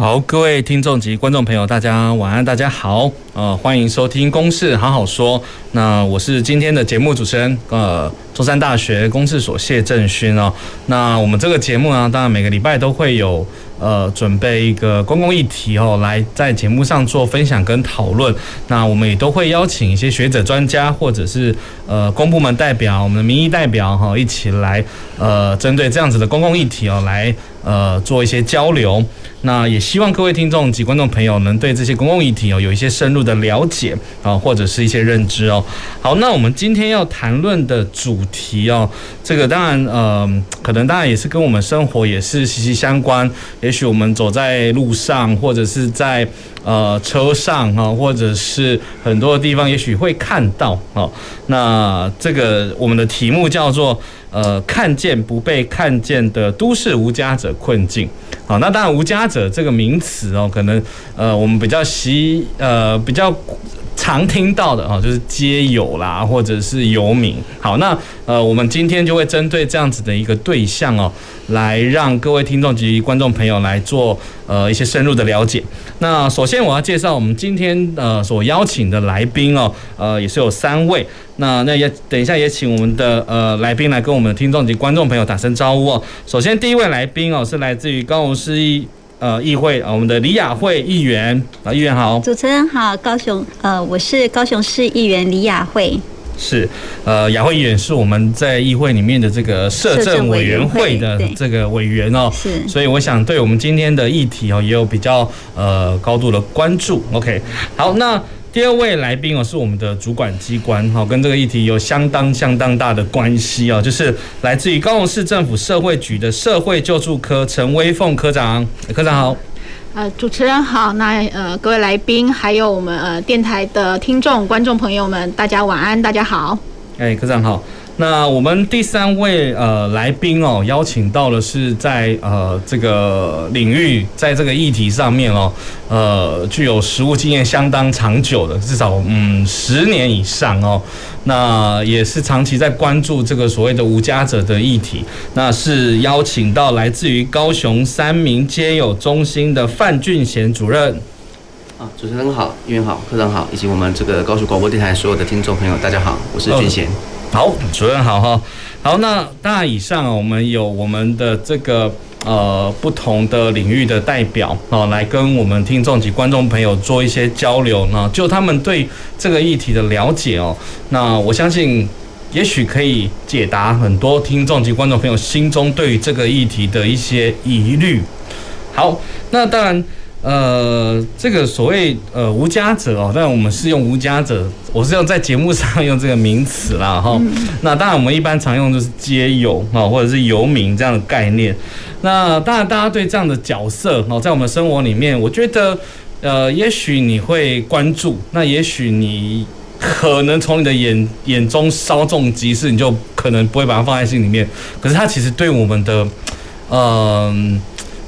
好，各位听众及观众朋友，大家晚安，大家好，呃，欢迎收听《公事好好说》。那我是今天的节目主持人，呃，中山大学公事所谢正勋哦。那我们这个节目呢，当然每个礼拜都会有呃准备一个公共议题哦，来在节目上做分享跟讨论。那我们也都会邀请一些学者、专家，或者是呃公部门代表、我们的民意代表哈，一起来呃针对这样子的公共议题哦，来呃做一些交流。那也希望各位听众及观众朋友能对这些公共议题哦有一些深入的了解啊，或者是一些认知哦。好，那我们今天要谈论的主题哦，这个当然呃，可能当然也是跟我们生活也是息息相关。也许我们走在路上，或者是在呃车上啊，或者是很多的地方，也许会看到哦。那这个我们的题目叫做呃，看见不被看见的都市无家者困境。好，那当然，无家者这个名词哦，可能呃，我们比较习呃比较常听到的啊，就是街友啦，或者是游民。好，那呃，我们今天就会针对这样子的一个对象哦，来让各位听众及观众朋友来做呃一些深入的了解。那首先我要介绍我们今天呃所邀请的来宾哦，呃，也是有三位。那那也等一下也请我们的呃来宾来跟我们的听众及观众朋友打声招呼哦。首先第一位来宾哦是来自于高雄市议呃议会啊，我们的李雅慧议员啊，议员好。主持人好，高雄呃我是高雄市议员李雅慧。是呃雅慧议员是我们在议会里面的这个社政委员会的这个委员哦。是。所以我想对我们今天的议题哦也有比较呃高度的关注。OK，好那。第二位来宾哦，是我们的主管机关哈，跟这个议题有相当相当大的关系哦，就是来自于高雄市政府社会局的社会救助科陈威凤科长，科长好。呃，主持人好，那呃各位来宾，还有我们呃电台的听众观众朋友们，大家晚安，大家好。哎，科长好。那我们第三位呃来宾哦，邀请到的是在呃这个领域，在这个议题上面哦，呃具有实务经验相当长久的，至少嗯十年以上哦。那也是长期在关注这个所谓的无家者的议题。那是邀请到来自于高雄三民街友中心的范俊贤主任。啊，主持人好，议员好，科长好，以及我们这个高雄广播电台所有的听众朋友，大家好，我是俊贤。好，主任好哈。好，那当然以上我们有我们的这个呃不同的领域的代表啊，来跟我们听众及观众朋友做一些交流呢，就他们对这个议题的了解哦。那我相信，也许可以解答很多听众及观众朋友心中对于这个议题的一些疑虑。好，那当然。呃，这个所谓呃无家者哦，但我们是用无家者，我是用在节目上用这个名词啦哈。那当然我们一般常用就是街友啊，或者是游民这样的概念。那当然大家对这样的角色哦，在我们生活里面，我觉得呃，也许你会关注，那也许你可能从你的眼眼中稍纵即逝，你就可能不会把它放在心里面。可是它其实对我们的嗯。呃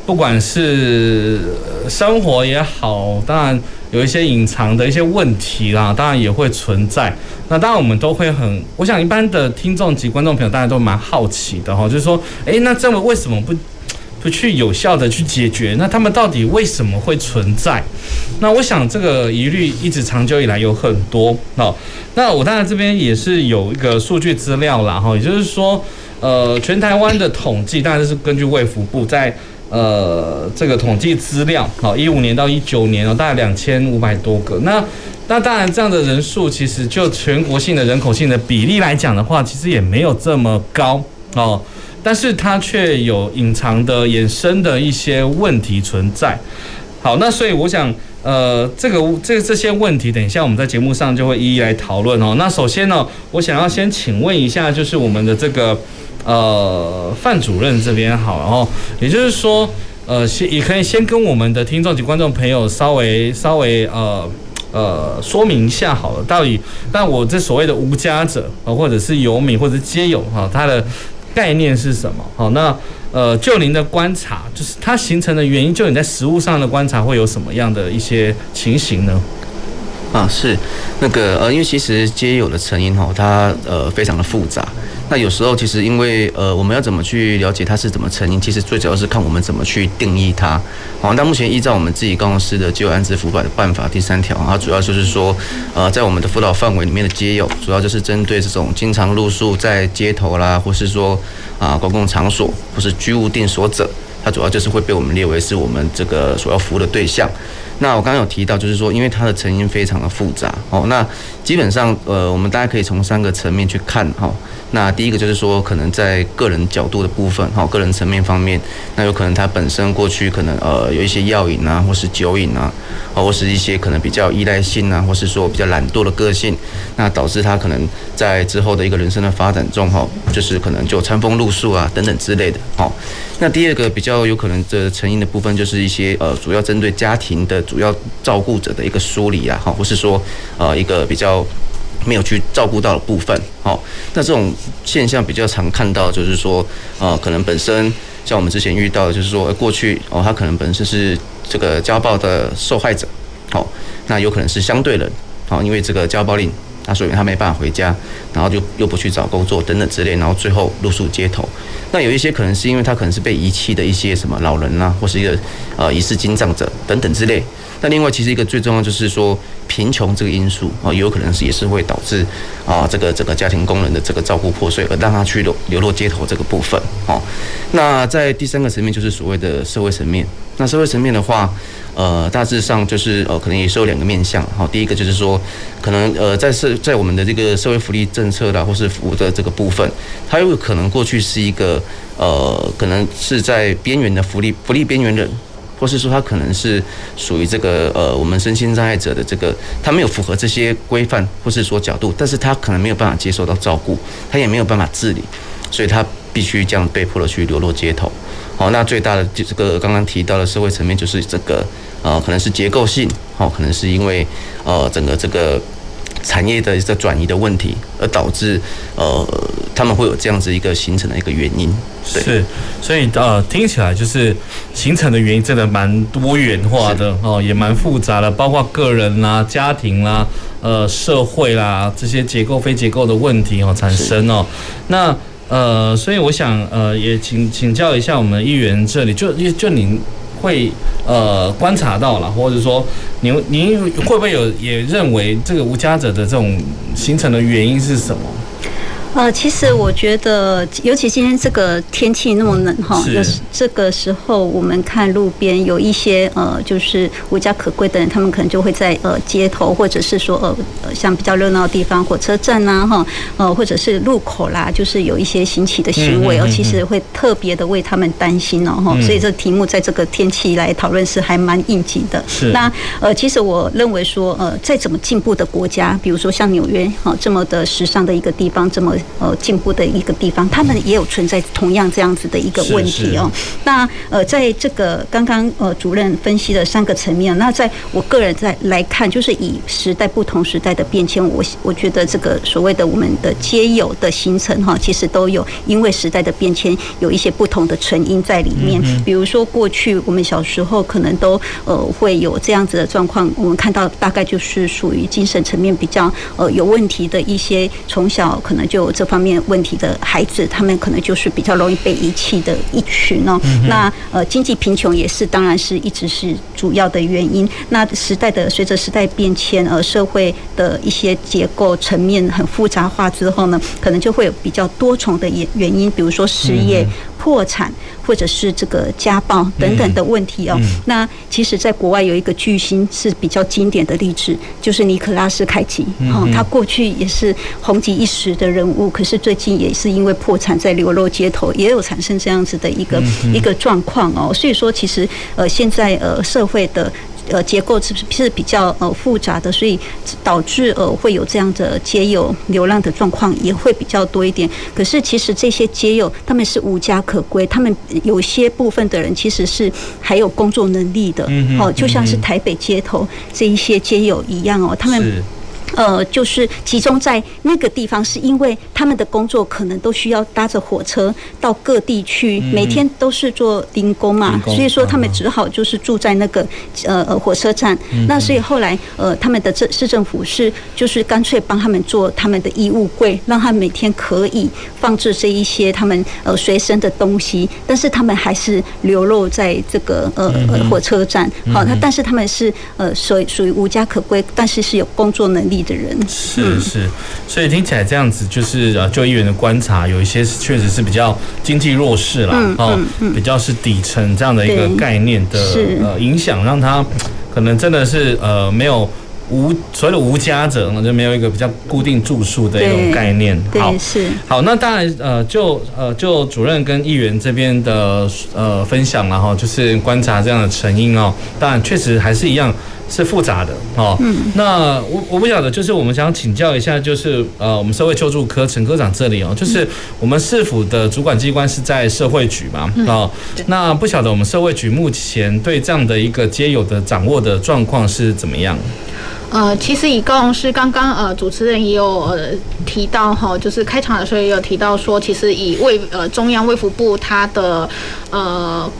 不管是生活也好，当然有一些隐藏的一些问题啦，当然也会存在。那当然我们都会很，我想一般的听众及观众朋友，大家都蛮好奇的哈，就是说，诶，那这么为什么不不去有效的去解决？那他们到底为什么会存在？那我想这个疑虑一直长久以来有很多哦。那我当然这边也是有一个数据资料啦哈，也就是说，呃，全台湾的统计，当然是根据卫福部在。呃，这个统计资料，好，一五年到一九年哦，大概两千五百多个。那那当然，这样的人数其实就全国性的人口性的比例来讲的话，其实也没有这么高哦。但是它却有隐藏的、衍生的一些问题存在。好，那所以我想，呃，这个这这些问题，等一下我们在节目上就会一一来讨论哦。那首先呢，我想要先请问一下，就是我们的这个。呃，范主任这边好，然后也就是说，呃，先也可以先跟我们的听众及观众朋友稍微稍微呃呃说明一下好了，到底那我这所谓的无家者啊，或者是游民或者是街友哈，它的概念是什么？好，那呃，就您的观察，就是它形成的原因，就你在食物上的观察，会有什么样的一些情形呢？啊，是那个呃，因为其实街友的成因哈，它呃非常的复杂。那有时候其实因为呃，我们要怎么去了解它是怎么成因，其实最主要是看我们怎么去定义它。好，那目前依照我们自己高雄市的街友安置服办的办法第三条，它主要就是说，呃，在我们的辅导范围里面的街友，主要就是针对这种经常露宿在街头啦，或是说啊公共场所或是居无定所者，它主要就是会被我们列为是我们这个所要服务的对象。那我刚刚有提到，就是说，因为它的成因非常的复杂哦。那基本上，呃，我们大家可以从三个层面去看哈。那第一个就是说，可能在个人角度的部分哈，个人层面方面，那有可能他本身过去可能呃有一些药瘾啊，或是酒瘾啊，或是一些可能比较依赖性啊，或是说比较懒惰的个性，那导致他可能在之后的一个人生的发展中哈，就是可能就餐风露宿啊等等之类的。好，那第二个比较有可能的成因的部分，就是一些呃主要针对家庭的。主要照顾者的一个疏离啊，哈，或是说，呃，一个比较没有去照顾到的部分，好，那这种现象比较常看到，就是说，呃，可能本身像我们之前遇到，就是说，过去哦，他可能本身是这个家暴的受害者，好，那有可能是相对人，好，因为这个家暴令。那所以他没办法回家，然后就又不去找工作等等之类，然后最后露宿街头。那有一些可能是因为他可能是被遗弃的一些什么老人啊，或是一个呃疑似精障者等等之类。那另外其实一个最重要就是说贫穷这个因素啊，也有可能是也是会导致啊这个整个家庭工人的这个照顾破碎，而让他去流流落街头这个部分。哦，那在第三个层面就是所谓的社会层面。那社会层面的话，呃，大致上就是呃，可能也是有两个面向。好，第一个就是说，可能呃，在社在我们的这个社会福利政策啦，或是服务的这个部分，它有可能过去是一个呃，可能是在边缘的福利福利边缘人，或是说他可能是属于这个呃，我们身心障碍者的这个，他没有符合这些规范或是说角度，但是他可能没有办法接受到照顾，他也没有办法自理，所以他必须这样被迫的去流落街头。好，那最大的就这个刚刚提到的社会层面，就是这个呃，可能是结构性，好，可能是因为呃整个这个产业的一个转移的问题，而导致呃他们会有这样子一个形成的一个原因。对。是，所以呃听起来就是形成的原因真的蛮多元化的哦，也蛮复杂的，包括个人啦、家庭啦、呃社会啦这些结构非结构的问题哦产生哦，那。呃，所以我想，呃，也请请教一下我们议员这里，就就您会呃观察到了，或者说您您会不会有也认为这个无家者的这种形成的原因是什么？呃，其实我觉得，尤其今天这个天气那么冷哈，是。这个时候我们看路边有一些呃，就是无家可归的人，他们可能就会在呃街头，或者是说呃像比较热闹的地方，火车站呐哈，呃或者是路口啦，就是有一些行乞的行为哦，其实会特别的为他们担心哦哈，所以这题目在这个天气来讨论是还蛮应景的。是。那呃，其实我认为说呃，再怎么进步的国家，比如说像纽约哈这么的时尚的一个地方，这么呃，进步的一个地方，他们也有存在同样这样子的一个问题哦。那呃，在这个刚刚呃主任分析的三个层面，那在我个人在来看，就是以时代不同时代的变迁，我我觉得这个所谓的我们的皆有的形成哈，其实都有因为时代的变迁有一些不同的成因在里面。比如说过去我们小时候可能都呃会有这样子的状况，我们看到大概就是属于精神层面比较呃有问题的一些，从小可能就有这方面。问题的孩子，他们可能就是比较容易被遗弃的一群哦。那呃，经济贫穷也是，当然是一直是主要的原因。那时代的随着时代变迁，呃，社会的一些结构层面很复杂化之后呢，可能就会有比较多重的原原因，比如说失业。破产或者是这个家暴等等的问题哦。那其实，在国外有一个巨星是比较经典的例子，就是尼可拉斯凯奇。哦，他过去也是红极一时的人物，可是最近也是因为破产在流落街头，也有产生这样子的一个一个状况哦。所以说，其实呃，现在呃，社会的呃结构是是比较呃复杂的，所以导致呃会有这样的街友流浪的状况也会比较多一点。可是其实这些街友他们是无家可归，他们有些部分的人其实是还有工作能力的，哦，就像是台北街头这一些街友一样哦，他们。呃，就是集中在那个地方，是因为他们的工作可能都需要搭着火车到各地去，每天都是做零工嘛，所以说他们只好就是住在那个呃呃火车站。那所以后来呃，他们的政市政府是就是干脆帮他们做他们的衣物柜，让他们每天可以放置这一些他们呃随身的东西，但是他们还是流落在这个呃呃火车站。好，那但是他们是呃属属于无家可归，但是是有工作能力的人。是是，所以听起来这样子就是呃，就议员的观察，有一些确实是比较经济弱势啦，哦，比较是底层这样的一个概念的呃影响，让他可能真的是呃没有无所谓的无家者，就没有一个比较固定住宿的一种概念。好，是。好，那当然呃，就呃就主任跟议员这边的呃分享了哈，就是观察这样的成因哦，当然确实还是一样。是复杂的哦。嗯，那我我不晓得，就是我们想请教一下，就是呃，我们社会救助科陈科长这里哦，就是我们市府的主管机关是在社会局嘛？哦，那不晓得我们社会局目前对这样的一个街友的掌握的状况是怎么样？呃，其实一共是刚刚呃主持人也有呃提到哈，就是开场的时候也有提到说，其实以卫呃中央卫福部它的呃。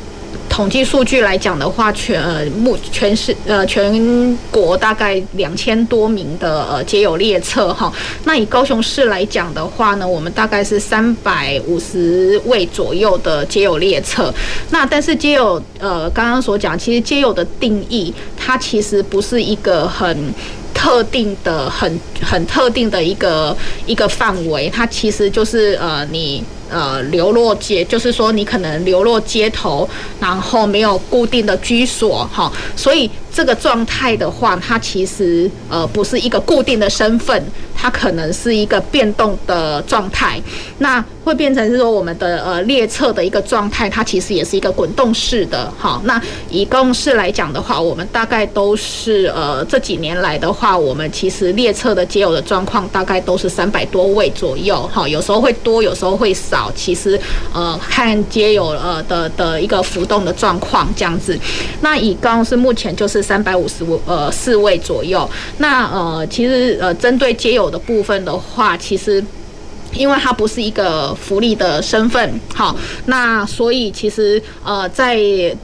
统计数据来讲的话，全呃目全市呃全国大概两千多名的呃街友列册哈。那以高雄市来讲的话呢，我们大概是三百五十位左右的街友列册。那但是街友呃刚刚所讲，其实街友的定义，它其实不是一个很特定的、很很特定的一个一个范围，它其实就是呃你。呃，流落街就是说，你可能流落街头，然后没有固定的居所，哈，所以这个状态的话，它其实呃不是一个固定的身份，它可能是一个变动的状态。那会变成是说，我们的呃列册的一个状态，它其实也是一个滚动式的，哈。那以高雄市来讲的话，我们大概都是呃这几年来的话，我们其实列册的接友的状况大概都是三百多位左右，哈，有时候会多，有时候会少。其实，呃，看接友呃的的一个浮动的状况这样子。那以高雄市目前就是三百五十五呃四位左右。那呃，其实呃针对接友的部分的话，其实。因为它不是一个福利的身份，好，那所以其实呃，在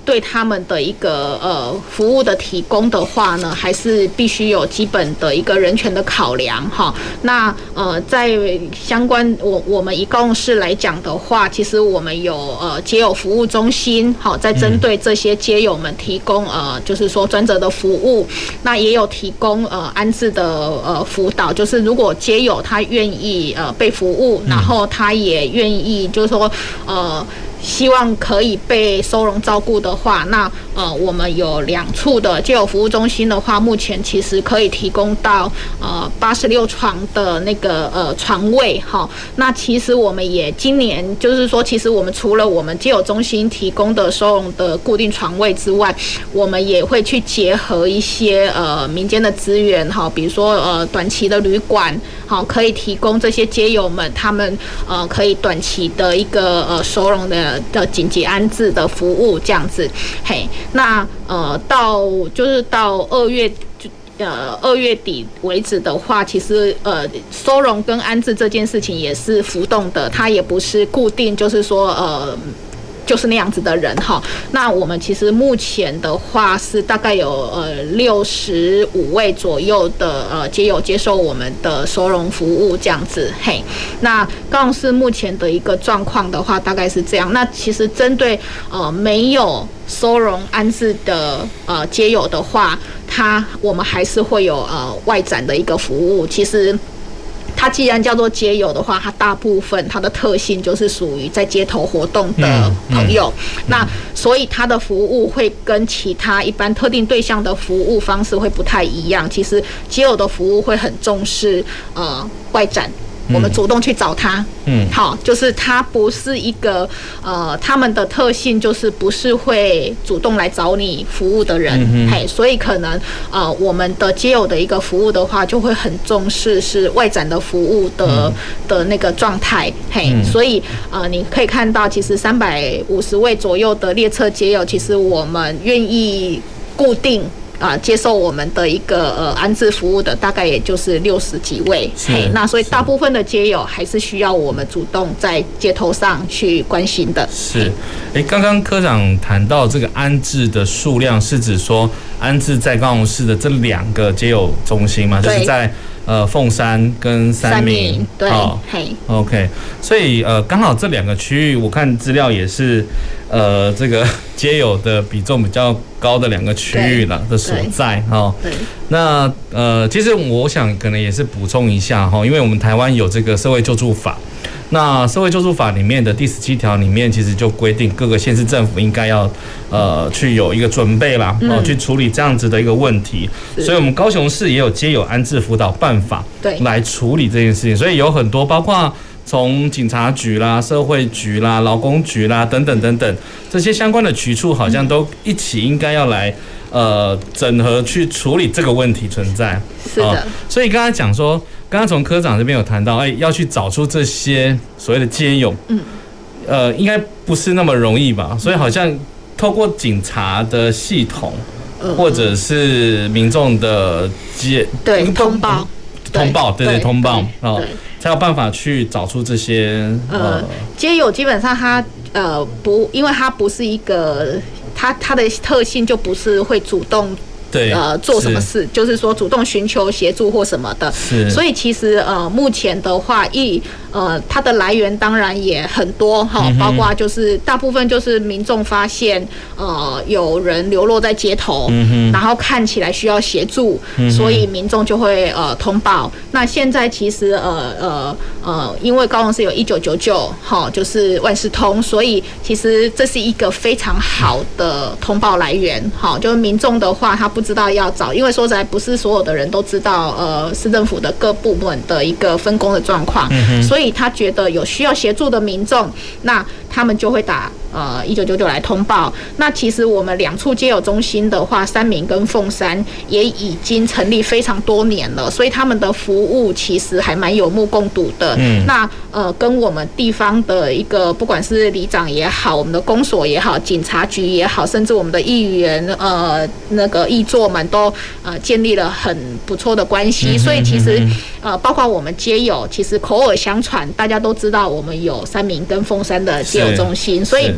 对他们的一个呃服务的提供的话呢，还是必须有基本的一个人权的考量，哈。那呃，在相关我我们一共是来讲的话，其实我们有呃街友服务中心，好，在针对这些街友们提供呃就是说专责的服务，那也有提供呃安置的呃辅导，就是如果街友他愿意呃被服务。然后他也愿意，就是说，呃。希望可以被收容照顾的话，那呃，我们有两处的街友服务中心的话，目前其实可以提供到呃八十六床的那个呃床位哈。那其实我们也今年就是说，其实我们除了我们街友中心提供的收容的固定床位之外，我们也会去结合一些呃民间的资源哈，比如说呃短期的旅馆，好，可以提供这些街友们他们呃可以短期的一个呃收容的。呃的紧急安置的服务这样子，嘿，那呃到就是到二月就呃二月底为止的话，其实呃收容跟安置这件事情也是浮动的，它也不是固定，就是说呃。就是那样子的人哈，那我们其实目前的话是大概有呃六十五位左右的呃街友接受我们的收容服务这样子嘿，那高雄市目前的一个状况的话大概是这样，那其实针对呃没有收容安置的呃街友的话，他我们还是会有呃外展的一个服务，其实。它既然叫做街友的话，它大部分它的特性就是属于在街头活动的朋友，嗯嗯、那所以它的服务会跟其他一般特定对象的服务方式会不太一样。其实街友的服务会很重视呃外展。我们主动去找他。嗯，好，就是他不是一个呃，他们的特性就是不是会主动来找你服务的人，嗯、嘿，所以可能呃，我们的接友的一个服务的话，就会很重视是外展的服务的、嗯、的那个状态，嘿，嗯、所以呃，你可以看到，其实三百五十位左右的列车接友，其实我们愿意固定。啊，接受我们的一个呃安置服务的大概也就是六十几位，嘿，那所以大部分的街友还是需要我们主动在街头上去关心的。是，哎，刚刚科长谈到这个安置的数量，是指说安置在高雄市的这两个街友中心吗？就是在呃凤山跟三民。三民对，哦、嘿，OK，所以呃刚好这两个区域，我看资料也是。呃，这个 皆有的比重比较高的两个区域了的所在哈。对。那呃，其实我想可能也是补充一下哈，因为我们台湾有这个社会救助法，那社会救助法里面的第十七条里面，其实就规定各个县市政府应该要呃去有一个准备啦，然后去处理这样子的一个问题。所以，我们高雄市也有皆有安置辅导办法，对，来处理这件事情。所以有很多包括。从警察局啦、社会局啦、劳工局啦等等等等这些相关的局处，好像都一起应该要来呃整合去处理这个问题存在。是的。哦、所以刚才讲说，刚刚从科长这边有谈到，哎，要去找出这些所谓的街友，嗯，呃，应该不是那么容易吧？所以好像透过警察的系统，或者是民众的接对通报。通报，对对，通报哦，才有办法去找出这些呃，街友基本上他呃不，因为他不是一个，他他的特性就不是会主动。对，呃，做什么事，就是说主动寻求协助或什么的。是，所以其实呃，目前的话，一呃，它的来源当然也很多哈，包括就是大部分就是民众发现呃有人流落在街头，嗯、然后看起来需要协助，嗯、所以民众就会呃通报。那现在其实呃呃呃，因为高雄市有一九九九哈，就是万事通，所以其实这是一个非常好的通报来源哈，就是民众的话他。不知道要找，因为说实在不是所有的人都知道，呃，市政府的各部门的一个分工的状况，嗯、哼所以他觉得有需要协助的民众，那他们就会打呃一九九九来通报。那其实我们两处接友中心的话，三明跟凤山也已经成立非常多年了，所以他们的服务其实还蛮有目共睹的。嗯，那呃，跟我们地方的一个不管是里长也好，我们的公所也好，警察局也好，甚至我们的议员呃那个议。座们都呃建立了很不错的关系，所以其实呃包括我们街友，其实口耳相传，大家都知道我们有三明跟凤山的街友中心，所以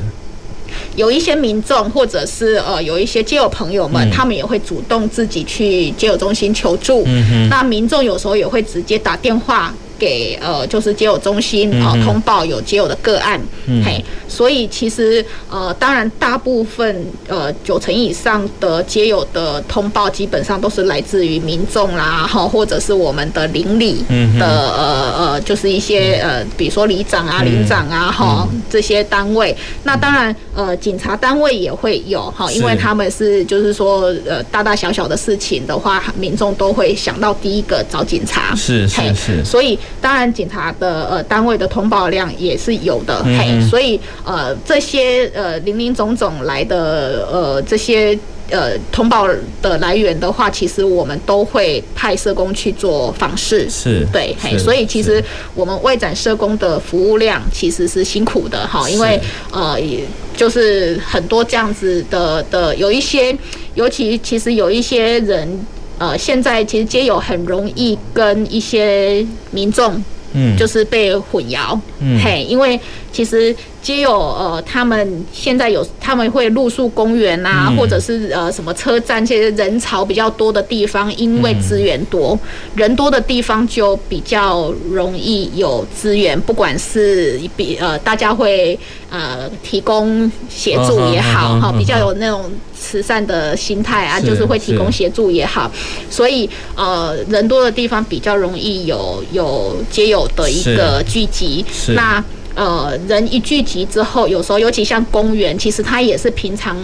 有一些民众或者是呃有一些街友朋友们，他们也会主动自己去街友中心求助。那民众有时候也会直接打电话。给呃，就是接友中心啊、呃，通报有接友的个案，嗯、嘿，所以其实呃，当然大部分呃九成以上的接友的通报，基本上都是来自于民众啦，哈，或者是我们的邻里的、呃呃，就是一些呃，比如说里长啊、邻长啊，哈、嗯、这些单位。那当然呃，警察单位也会有哈，因为他们是就是说呃，大大小小的事情的话，民众都会想到第一个找警察，是是是，所以。当然，警察的呃单位的通报量也是有的，嗯、嘿，所以呃这些呃零零总总来的呃这些呃通报的来源的话，其实我们都会派社工去做访视，是对，嘿，所以其实我们外展社工的服务量其实是辛苦的哈，因为呃也就是很多这样子的的有一些，尤其其实有一些人。呃，现在其实街友很容易跟一些民众，嗯，就是被混淆，嗯，嘿，因为其实。街友呃，他们现在有他们会露宿公园啊，嗯、或者是呃什么车站这些人潮比较多的地方，因为资源多，嗯、人多的地方就比较容易有资源，不管是比呃大家会呃提供协助也好哈，比较有那种慈善的心态啊，是就是会提供协助也好，所以呃人多的地方比较容易有有皆有的一个聚集，那。呃，人一聚集之后，有时候尤其像公园，其实它也是平常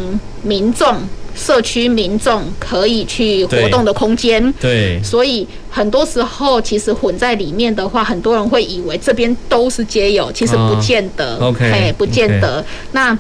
民众社区民众可以去活动的空间。对，所以很多时候其实混在里面的话，很多人会以为这边都是街友，其实不见得。Uh, OK，嘿，不见得。Okay. 那。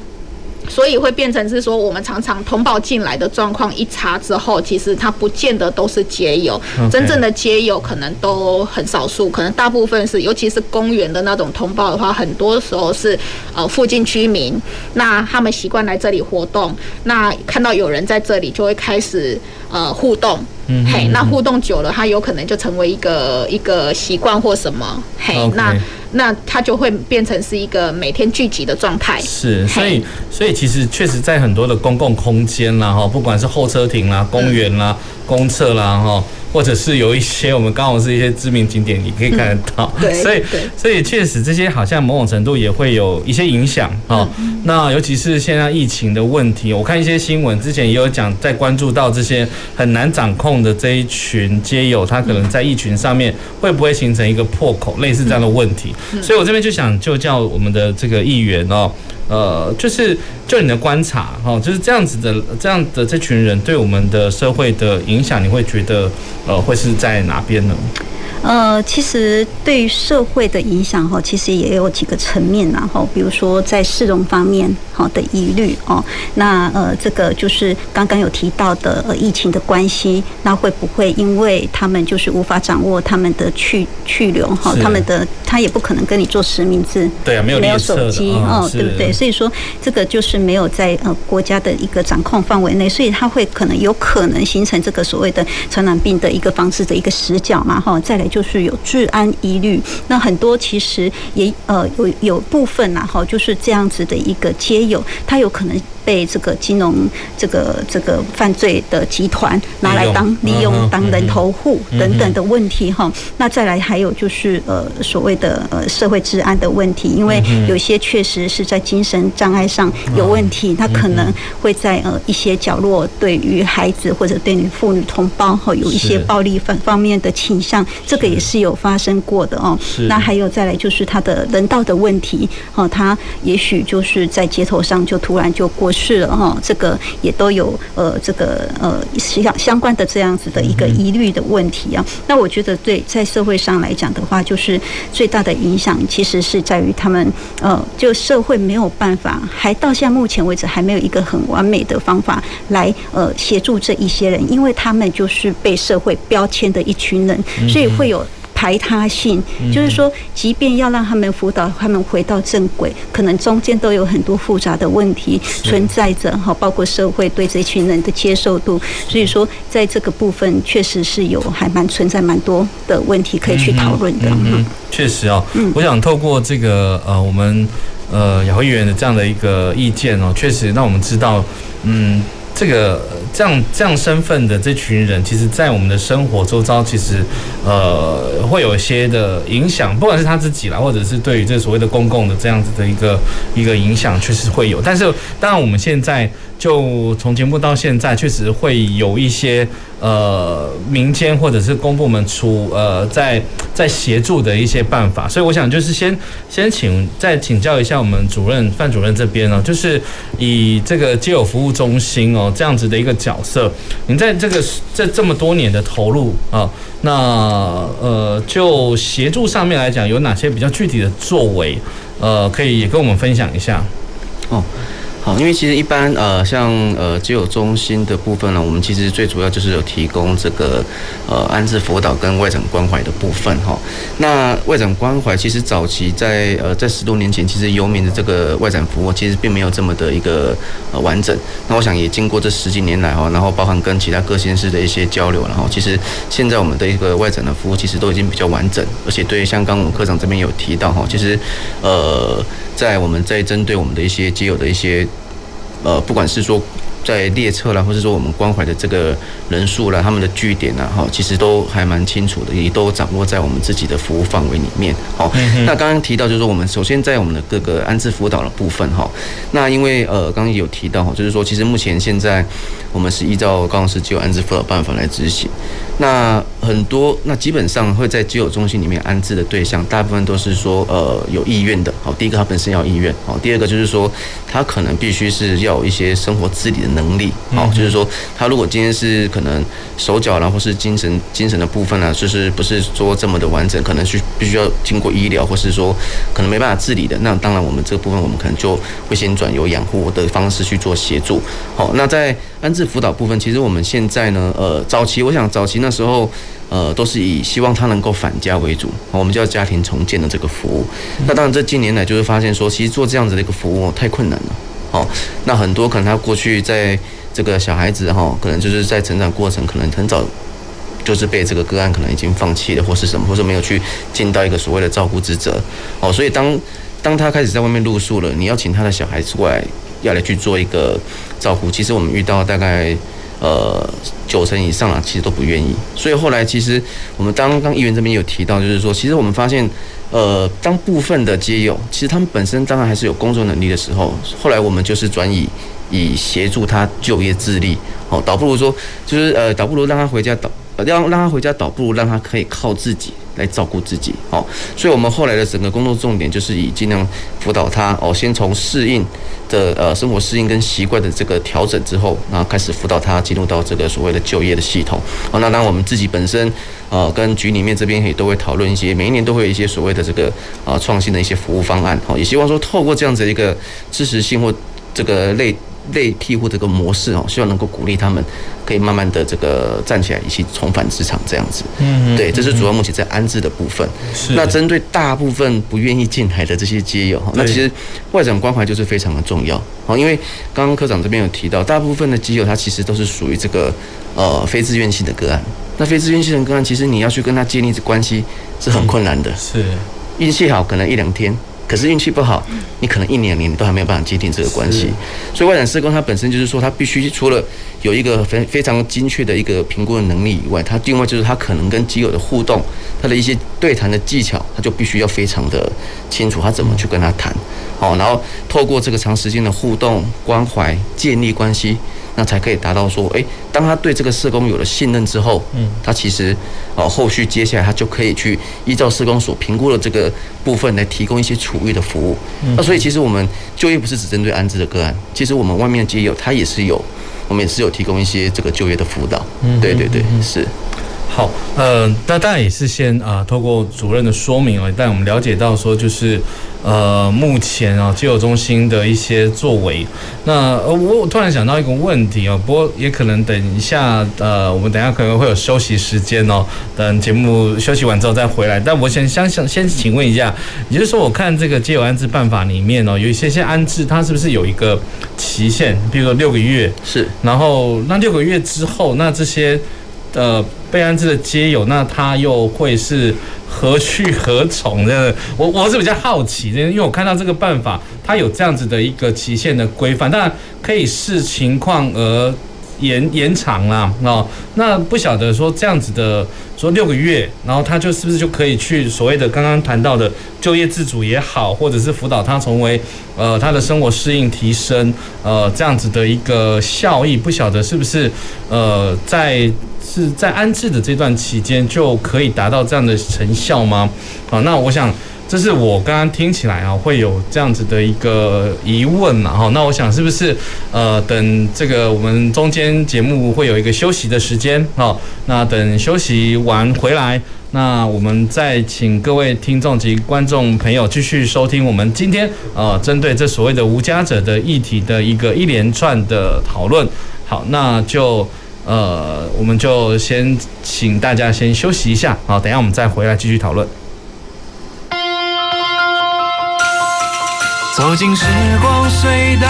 所以会变成是说，我们常常通报进来的状况一查之后，其实它不见得都是街友.真正的街友可能都很少数，可能大部分是，尤其是公园的那种通报的话，很多时候是呃附近居民，那他们习惯来这里活动，那看到有人在这里就会开始呃互动。嗯，嘿，那互动久了，他有可能就成为一个一个习惯或什么，嘿.那那它就会变成是一个每天聚集的状态。是，所以所以其实确实在很多的公共空间啦，哈，不管是候车亭啦、公园啦、嗯、公厕啦，哈。或者是有一些我们刚好是一些知名景点，你可以看得到，对，所以所以确实这些好像某种程度也会有一些影响啊。那尤其是现在疫情的问题，我看一些新闻之前也有讲，在关注到这些很难掌控的这一群街友，他可能在疫情上面会不会形成一个破口，类似这样的问题。所以我这边就想就叫我们的这个议员哦。呃，就是就你的观察哈，就是这样子的，这样的这群人对我们的社会的影响，你会觉得呃会是在哪边呢？呃，其实对于社会的影响哈，其实也有几个层面然后，比如说在市容方面好的疑虑哦，那呃这个就是刚刚有提到的呃疫情的关系，那会不会因为他们就是无法掌握他们的去去留哈，他们的他也不可能跟你做实名制，对啊，没有没有手机哦，对不对？所以说这个就是没有在呃国家的一个掌控范围内，所以他会可能有可能形成这个所谓的传染病的一个防治的一个死角嘛哈，再来就。是有治安疑虑，那很多其实也呃有有部分呐哈，就是这样子的一个街友，他有可能。被这个金融这个这个犯罪的集团拿来当利用当人头户等等的问题哈，那再来还有就是呃所谓的呃社会治安的问题，因为有些确实是在精神障碍上有问题，他可能会在呃一些角落对于孩子或者对于妇女同胞哈有一些暴力方方面的倾向，这个也是有发生过的哦。那还有再来就是他的人道的问题哈，他也许就是在街头上就突然就过。是了哈，这个也都有呃，这个呃相相关的这样子的一个疑虑的问题啊。那我觉得对在社会上来讲的话，就是最大的影响其实是在于他们呃，就社会没有办法，还到现在目前为止还没有一个很完美的方法来呃协助这一些人，因为他们就是被社会标签的一群人，所以会有。排他性，就是说，即便要让他们辅导他们回到正轨，可能中间都有很多复杂的问题存在着哈，包括社会对这群人的接受度。所以说，在这个部分，确实是有还蛮存在蛮多的问题可以去讨论的。嗯，确实哦，我想透过这个呃，我们呃姚议员的这样的一个意见哦，确实让我们知道，嗯。这个这样这样身份的这群人，其实，在我们的生活周遭，其实呃会有一些的影响，不管是他自己啦，或者是对于这所谓的公共的这样子的一个一个影响，确实会有。但是，当然我们现在。就从节目到现在，确实会有一些呃民间或者是公部门出呃在在协助的一些办法，所以我想就是先先请再请教一下我们主任范主任这边呢，就是以这个街友服务中心哦这样子的一个角色，您在这个这这么多年的投入啊，那呃就协助上面来讲有哪些比较具体的作为，呃可以也跟我们分享一下哦。好，因为其实一般呃，像呃只有中心的部分呢，我们其实最主要就是有提供这个呃安置辅导跟外展关怀的部分哈。那外展关怀其实早期在呃在十多年前，其实游民的这个外展服务其实并没有这么的一个呃完整。那我想也经过这十几年来哈，然后包含跟其他各县市的一些交流，然后其实现在我们的一个外展的服务其实都已经比较完整，而且对像刚我们科长这边有提到哈，其实呃在我们在针对我们的一些基友的一些。呃，不管是说在列车啦，或者说我们关怀的这个人数啦，他们的据点呐，哈，其实都还蛮清楚的，也都掌握在我们自己的服务范围里面。好，那刚刚提到就是说，我们首先在我们的各个安置辅导的部分，哈，那因为呃，刚刚有提到哈，就是说，其实目前现在我们是依照高雄市街友安置辅导办法来执行。那很多，那基本上会在居有中心里面安置的对象，大部分都是说，呃，有意愿的。好，第一个他本身要意愿，好，第二个就是说，他可能必须是要有一些生活自理的能力。好，就是说他如果今天是可能手脚然后是精神精神的部分呢，就是不是说这么的完整，可能是必须要经过医疗，或是说可能没办法自理的。那当然我们这个部分我们可能就会先转由养护的方式去做协助。好，那在安置辅导部分，其实我们现在呢，呃，早期我想早期那时候。呃，都是以希望他能够返家为主，我们叫家庭重建的这个服务。那当然，这近年来就是发现说，其实做这样子的一个服务太困难了。好，那很多可能他过去在这个小孩子哈，可能就是在成长过程，可能很早就是被这个个案可能已经放弃了，或是什么，或是没有去尽到一个所谓的照顾职责。哦，所以当当他开始在外面露宿了，你要请他的小孩子过来，要来去做一个照顾，其实我们遇到大概。呃，九成以上啊，其实都不愿意。所以后来，其实我们刚刚议员这边有提到，就是说，其实我们发现，呃，当部分的街友，其实他们本身当然还是有工作能力的时候，后来我们就是转以以协助他就业自立，哦，倒不如说，就是呃，倒不如让他回家倒，让让他回家倒不如让他可以靠自己。来照顾自己，哦，所以我们后来的整个工作重点就是以尽量辅导他，哦，先从适应的呃生活适应跟习惯的这个调整之后，然后开始辅导他进入到这个所谓的就业的系统，哦，那当然我们自己本身，呃，跟局里面这边也都会讨论一些，每一年都会有一些所谓的这个啊创新的一些服务方案，哦，也希望说透过这样子一个支持性或这个类。类替护这个模式哦，希望能够鼓励他们可以慢慢的这个站起来，一起重返职场这样子。嗯，对，这是主要目前在安置的部分。是。那针对大部分不愿意进来的这些街友哈，那其实外展关怀就是非常的重要。好，因为刚刚科长这边有提到，大部分的街友他其实都是属于这个呃非自愿性的个案。那非自愿性的个案，其实你要去跟他建立这关系是很困难的。是。运气好，可能一两天。可是运气不好，你可能一年年你都还没有办法界定这个关系。所以外展社工他本身就是说，他必须除了有一个非非常精确的一个评估的能力以外，他另外就是他可能跟基友的互动，他的一些对谈的技巧，他就必须要非常的清楚，他怎么去跟他谈。好，然后透过这个长时间的互动关怀建立关系。那才可以达到说，诶，当他对这个社工有了信任之后，嗯，他其实，哦，后续接下来他就可以去依照社工所评估的这个部分来提供一些处遇的服务。那所以其实我们就业不是只针对安置的个案，其实我们外面的街友他也是有，我们也是有提供一些这个就业的辅导。嗯，对对对，是。好，呃，那当然也是先啊，透过主任的说明啊，但我们了解到说就是。呃，目前啊，街友中心的一些作为，那呃，我我突然想到一个问题哦，不过也可能等一下，呃，我们等一下可能会有休息时间哦，等节目休息完之后再回来。但我想想想，先请问一下，也就是说，我看这个街友安置办法里面哦，有一些些安置，它是不是有一个期限？比如说六个月，是，然后那六个月之后，那这些呃被安置的街友，那他又会是？何去何从的？我 我是比较好奇的，因为我看到这个办法，它有这样子的一个期限的规范，当然可以视情况而延延长啦。哦，那不晓得说这样子的说六个月，然后他就是不是就可以去所谓的刚刚谈到的就业自主也好，或者是辅导他成为呃他的生活适应提升呃这样子的一个效益，不晓得是不是呃在。是在安置的这段期间就可以达到这样的成效吗？好，那我想这是我刚刚听起来啊会有这样子的一个疑问嘛。哈，那我想是不是呃等这个我们中间节目会有一个休息的时间啊？那等休息完回来，那我们再请各位听众及观众朋友继续收听我们今天呃针对这所谓的无家者的议题的一个一连串的讨论。好，那就。呃，我们就先请大家先休息一下，好，等下我们再回来继续讨论。走进时光隧道，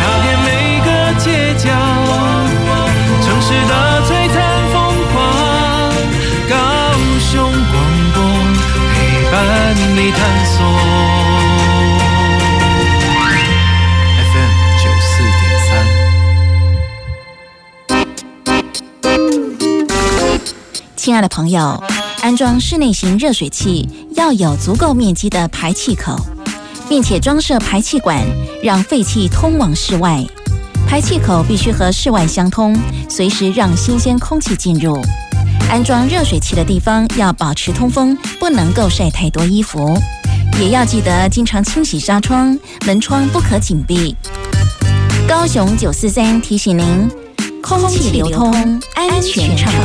踏遍每个街角，城市的璀璨风光，高雄广播陪伴你探索。亲爱的朋友，安装室内型热水器要有足够面积的排气口，并且装设排气管，让废气通往室外。排气口必须和室外相通，随时让新鲜空气进入。安装热水器的地方要保持通风，不能够晒太多衣服。也要记得经常清洗纱窗，门窗不可紧闭。高雄九四三提醒您，空气流通，安全畅通。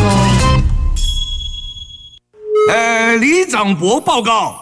呃，李长博报告，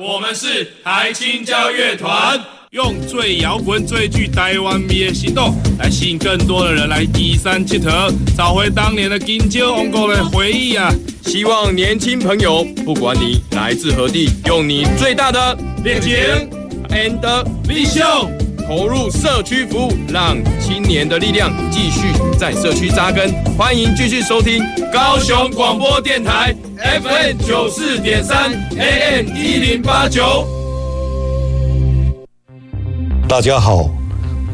我们是台青交乐团，用最摇滚、最具台湾味的行动，来吸引更多的人来移山铁佗，找回当年的金蕉王国的回忆啊！希望年轻朋友，不管你来自何地，用你最大的热情 and 力秀投入社区服务，让青年的力量继续在社区扎根。欢迎继续收听高雄广播电台 FM 九四点三 AM 一零八九。大家好，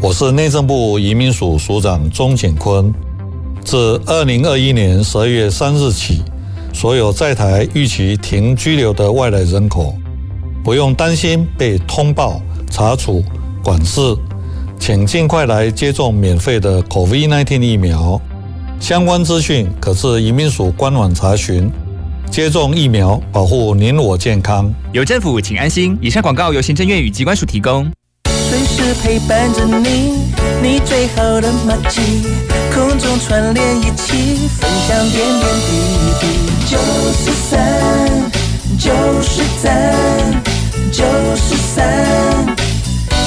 我是内政部移民署署长钟景坤。自二零二一年十二月三日起，所有在台逾期停居留的外来人口，不用担心被通报、查处、管制，请尽快来接种免费的 COVID-19 疫苗。相关资讯可至移民署官网查询。接种疫苗，保护您我健康。有政府，请安心。以上广告由行政院与机关署提供。随时陪伴着你，你最好的麻吉，空中串联一起，分享点点滴滴。九四三，九四三，九四三。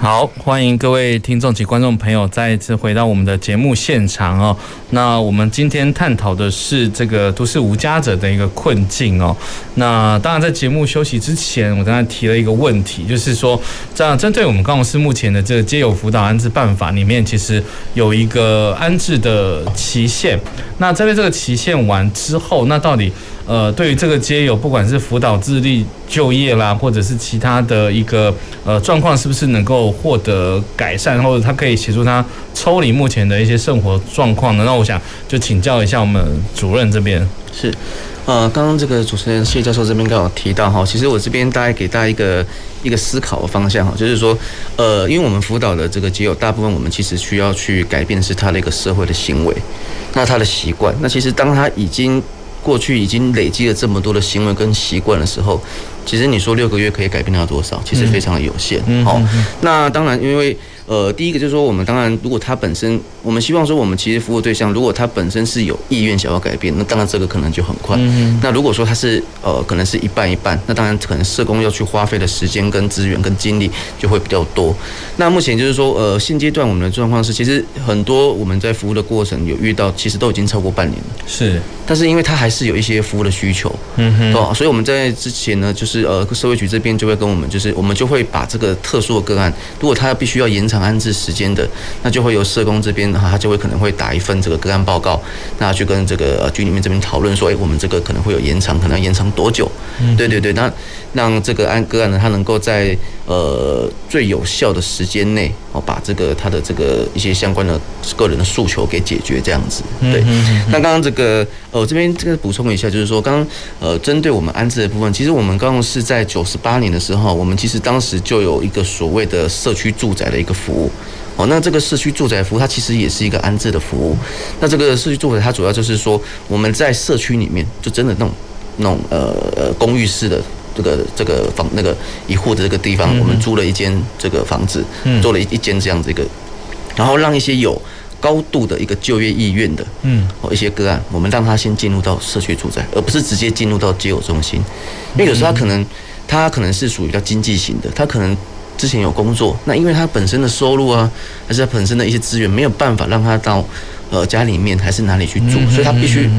好，欢迎各位听众及观众朋友再一次回到我们的节目现场哦。那我们今天探讨的是这个都市无家者的一个困境哦。那当然，在节目休息之前，我刚才提了一个问题，就是说，这样针对我们高雄市目前的这个街友辅导安置办法里面，其实有一个安置的期限。那针对这个期限完之后，那到底？呃，对于这个街友，不管是辅导自立就业啦，或者是其他的一个呃状况，是不是能够获得改善，或者他可以协助他抽离目前的一些生活状况呢？那我想就请教一下我们主任这边。是，呃，刚刚这个主持人谢教授这边刚好提到哈，其实我这边大概给大家一个一个思考的方向哈，就是说，呃，因为我们辅导的这个街友，大部分我们其实需要去改变的是他的一个社会的行为，那他的习惯，那其实当他已经过去已经累积了这么多的行为跟习惯的时候，其实你说六个月可以改变到多少？其实非常的有限。好，那当然因为。呃，第一个就是说，我们当然，如果他本身，我们希望说，我们其实服务对象，如果他本身是有意愿想要改变，那当然这个可能就很快。嗯。那如果说他是呃，可能是一半一半，那当然可能社工要去花费的时间跟资源跟精力就会比较多。那目前就是说，呃，现阶段我们的状况是，其实很多我们在服务的过程有遇到，其实都已经超过半年了。是。但是因为他还是有一些服务的需求，嗯哼，对吧？所以我们在之前呢，就是呃，社会局这边就会跟我们，就是我们就会把这个特殊的个案，如果他必须要延长。安置时间的，那就会由社工这边哈，他就会可能会打一份这个个案报告，那去跟这个呃局里面这边讨论说，哎，我们这个可能会有延长，可能要延长多久？嗯，对对对，那让这个案个案呢，他能够在呃最有效的时间内哦，把这个他的这个一些相关的个人的诉求给解决，这样子。对，那刚刚这个呃，我这边这个补充一下，就是说，刚刚呃，针对我们安置的部分，其实我们刚刚是在九十八年的时候，我们其实当时就有一个所谓的社区住宅的一个服务。哦，那这个社区住宅服务，它其实也是一个安置的服务。那这个社区住宅，它主要就是说，我们在社区里面，就真的那种那种呃呃公寓式的这个这个房那个一户的这个地方，我们租了一间这个房子，做了一一间这样子一个，然后让一些有高度的一个就业意愿的，嗯，哦一些个案，我们让他先进入到社区住宅，而不是直接进入到街友中心，因为有时候他可能他可能是属于比较经济型的，他可能。之前有工作，那因为他本身的收入啊，还是他本身的一些资源，没有办法让他到呃家里面还是哪里去住，所以他必须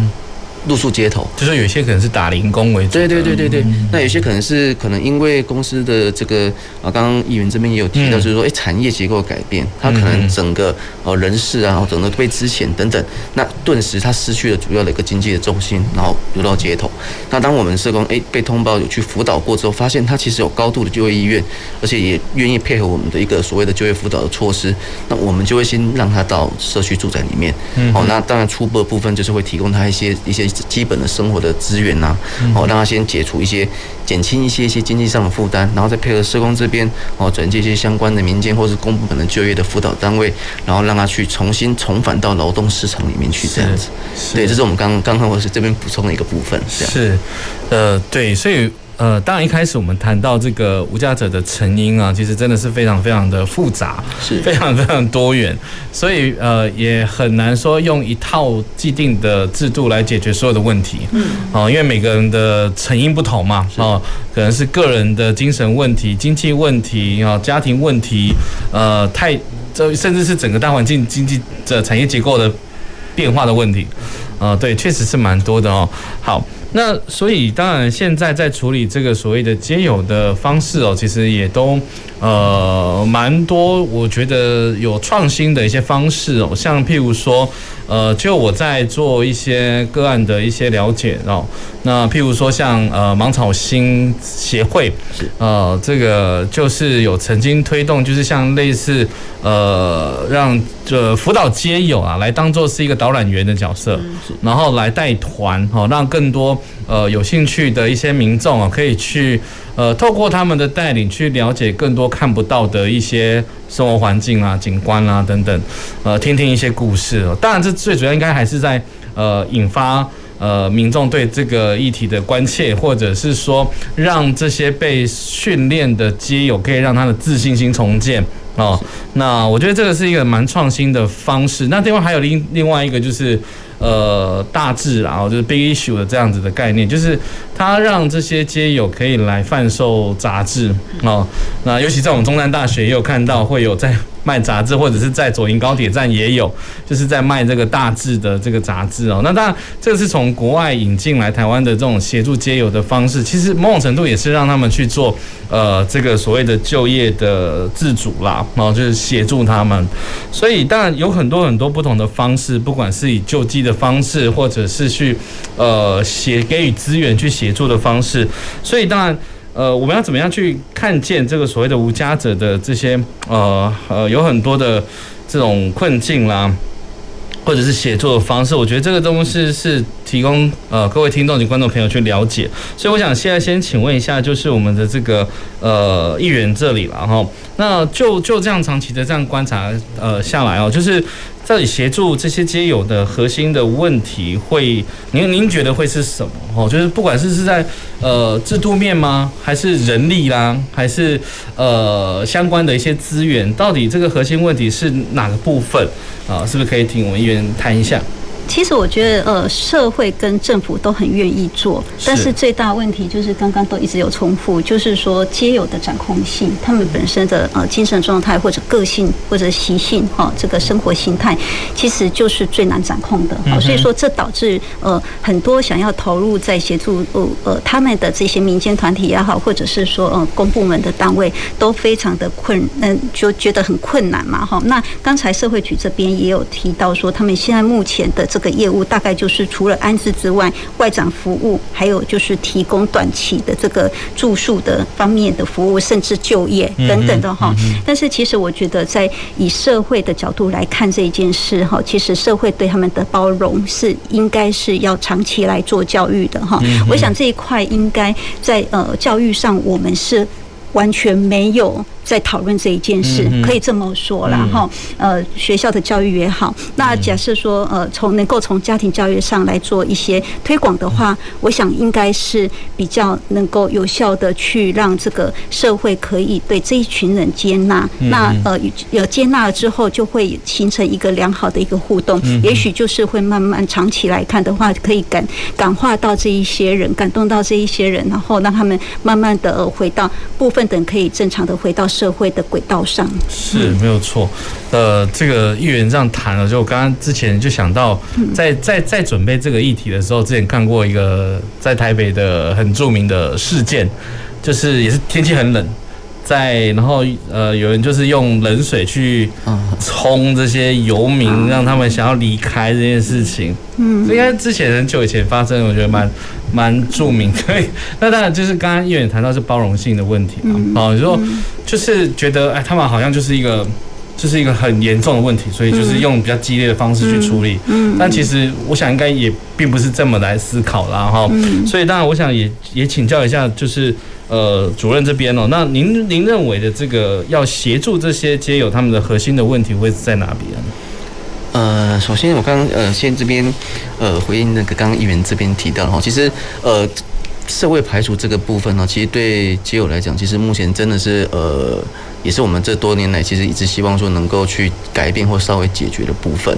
露宿街头，就是有些可能是打零工为主。对对对对对，那有些可能是可能因为公司的这个啊，刚刚议员这边也有提到，就是说，哎，产业结构改变，它可能整个呃人事啊，然后整个被资遣等等，那顿时他失去了主要的一个经济的重心，然后流到街头。那当我们社工哎被通报有去辅导过之后，发现他其实有高度的就业意愿，而且也愿意配合我们的一个所谓的就业辅导的措施，那我们就会先让他到社区住宅里面。哦，那当然初步的部分就是会提供他一些一些。基本的生活的资源呐，哦，让他先解除一些、减轻一些一些经济上的负担，然后再配合社工这边哦，转接一些相关的民间或是公部门的就业的辅导单位，然后让他去重新重返到劳动市场里面去，这样子。对，这是我们刚刚刚我是这边补充的一个部分。是，呃，对，所以。呃，当然一开始我们谈到这个无家者的成因啊，其实真的是非常非常的复杂，是非常非常多元，所以呃也很难说用一套既定的制度来解决所有的问题。嗯，哦，因为每个人的成因不同嘛，哦，可能是个人的精神问题、经济问题啊、家庭问题，呃，太这甚至是整个大环境经济的产业结构的变化的问题。呃，对，确实是蛮多的哦。好。那所以当然，现在在处理这个所谓的接友的方式哦，其实也都呃蛮多，我觉得有创新的一些方式哦，像譬如说，呃，就我在做一些个案的一些了解哦，那譬如说像呃芒草心协会，呃，这个就是有曾经推动，就是像类似呃让这辅导街友啊来当做是一个导览员的角色，然后来带团哈，让更多。呃，有兴趣的一些民众啊，可以去呃，透过他们的带领去了解更多看不到的一些生活环境啊、景观啊等等，呃，听听一些故事哦。当然，这最主要应该还是在呃引发呃民众对这个议题的关切，或者是说让这些被训练的街友可以让他的自信心重建哦。那我觉得这个是一个蛮创新的方式。那另外还有另另外一个就是。呃，大致，然后就是 big issue 的这样子的概念，就是它让这些街友可以来贩售杂志哦。那尤其在我们中南大学也有看到会有在。卖杂志，或者是在左营高铁站也有，就是在卖这个大志的这个杂志哦。那当然，这个是从国外引进来台湾的这种协助街友的方式，其实某种程度也是让他们去做呃这个所谓的就业的自主啦，然后就是协助他们。所以当然有很多很多不同的方式，不管是以救济的方式，或者是去呃协给予资源去协助的方式。所以当然。呃，我们要怎么样去看见这个所谓的无家者的这些呃呃有很多的这种困境啦，或者是写作的方式？我觉得这个东西是提供呃各位听众及观众朋友去了解。所以我想现在先请问一下，就是我们的这个呃议员这里了哈。那就就这样长期的这样观察呃下来哦，就是。到底协助这些街友的核心的问题会，您您觉得会是什么？哦，就是不管是是在呃制度面吗，还是人力啦，还是呃相关的一些资源，到底这个核心问题是哪个部分啊？是不是可以听我们议员谈一下？其实我觉得，呃，社会跟政府都很愿意做，但是最大问题就是刚刚都一直有重复，就是说皆有的掌控性，他们本身的呃精神状态或者个性或者习性哈，这个生活形态，其实就是最难掌控的。好，所以说这导致呃很多想要投入在协助呃呃他们的这些民间团体也好，或者是说呃公部门的单位都非常的困，嗯，就觉得很困难嘛哈。那刚才社会局这边也有提到说，他们现在目前的这个这个业务大概就是除了安置之外，外展服务，还有就是提供短期的这个住宿的方面的服务，甚至就业等等的哈。但是其实我觉得，在以社会的角度来看这一件事哈，其实社会对他们的包容是应该是要长期来做教育的哈。我想这一块应该在呃教育上，我们是完全没有。在讨论这一件事，可以这么说了哈。呃，学校的教育也好，那假设说呃，从能够从家庭教育上来做一些推广的话，我想应该是比较能够有效的去让这个社会可以对这一群人接纳。那呃，有接纳了之后，就会形成一个良好的一个互动。也许就是会慢慢长期来看的话，可以感感化到这一些人，感动到这一些人，然后让他们慢慢的回到部分等可以正常的回到。社会的轨道上。是没有错。呃，这个议员这样谈了，就我刚刚之前就想到在，在在在准备这个议题的时候，之前看过一个在台北的很著名的事件，就是也是天气很冷。在，然后呃，有人就是用冷水去冲这些游民，让他们想要离开这件事情。嗯，应该之前很久以前发生，我觉得蛮蛮著名。对，那当然就是刚刚议员谈到是包容性的问题嘛。哦，你说就是觉得哎，他们好像就是一个。这是一个很严重的问题，所以就是用比较激烈的方式去处理。嗯，但其实我想应该也并不是这么来思考啦哈。嗯，所以当然我想也也请教一下，就是呃主任这边哦，那您您认为的这个要协助这些街友他们的核心的问题会在哪边呢？呃，首先我刚刚呃先这边呃回应那个刚刚议员这边提到哈，其实呃社会排除这个部分呢，其实对街友来讲，其实目前真的是呃。也是我们这多年来其实一直希望说能够去改变或稍微解决的部分。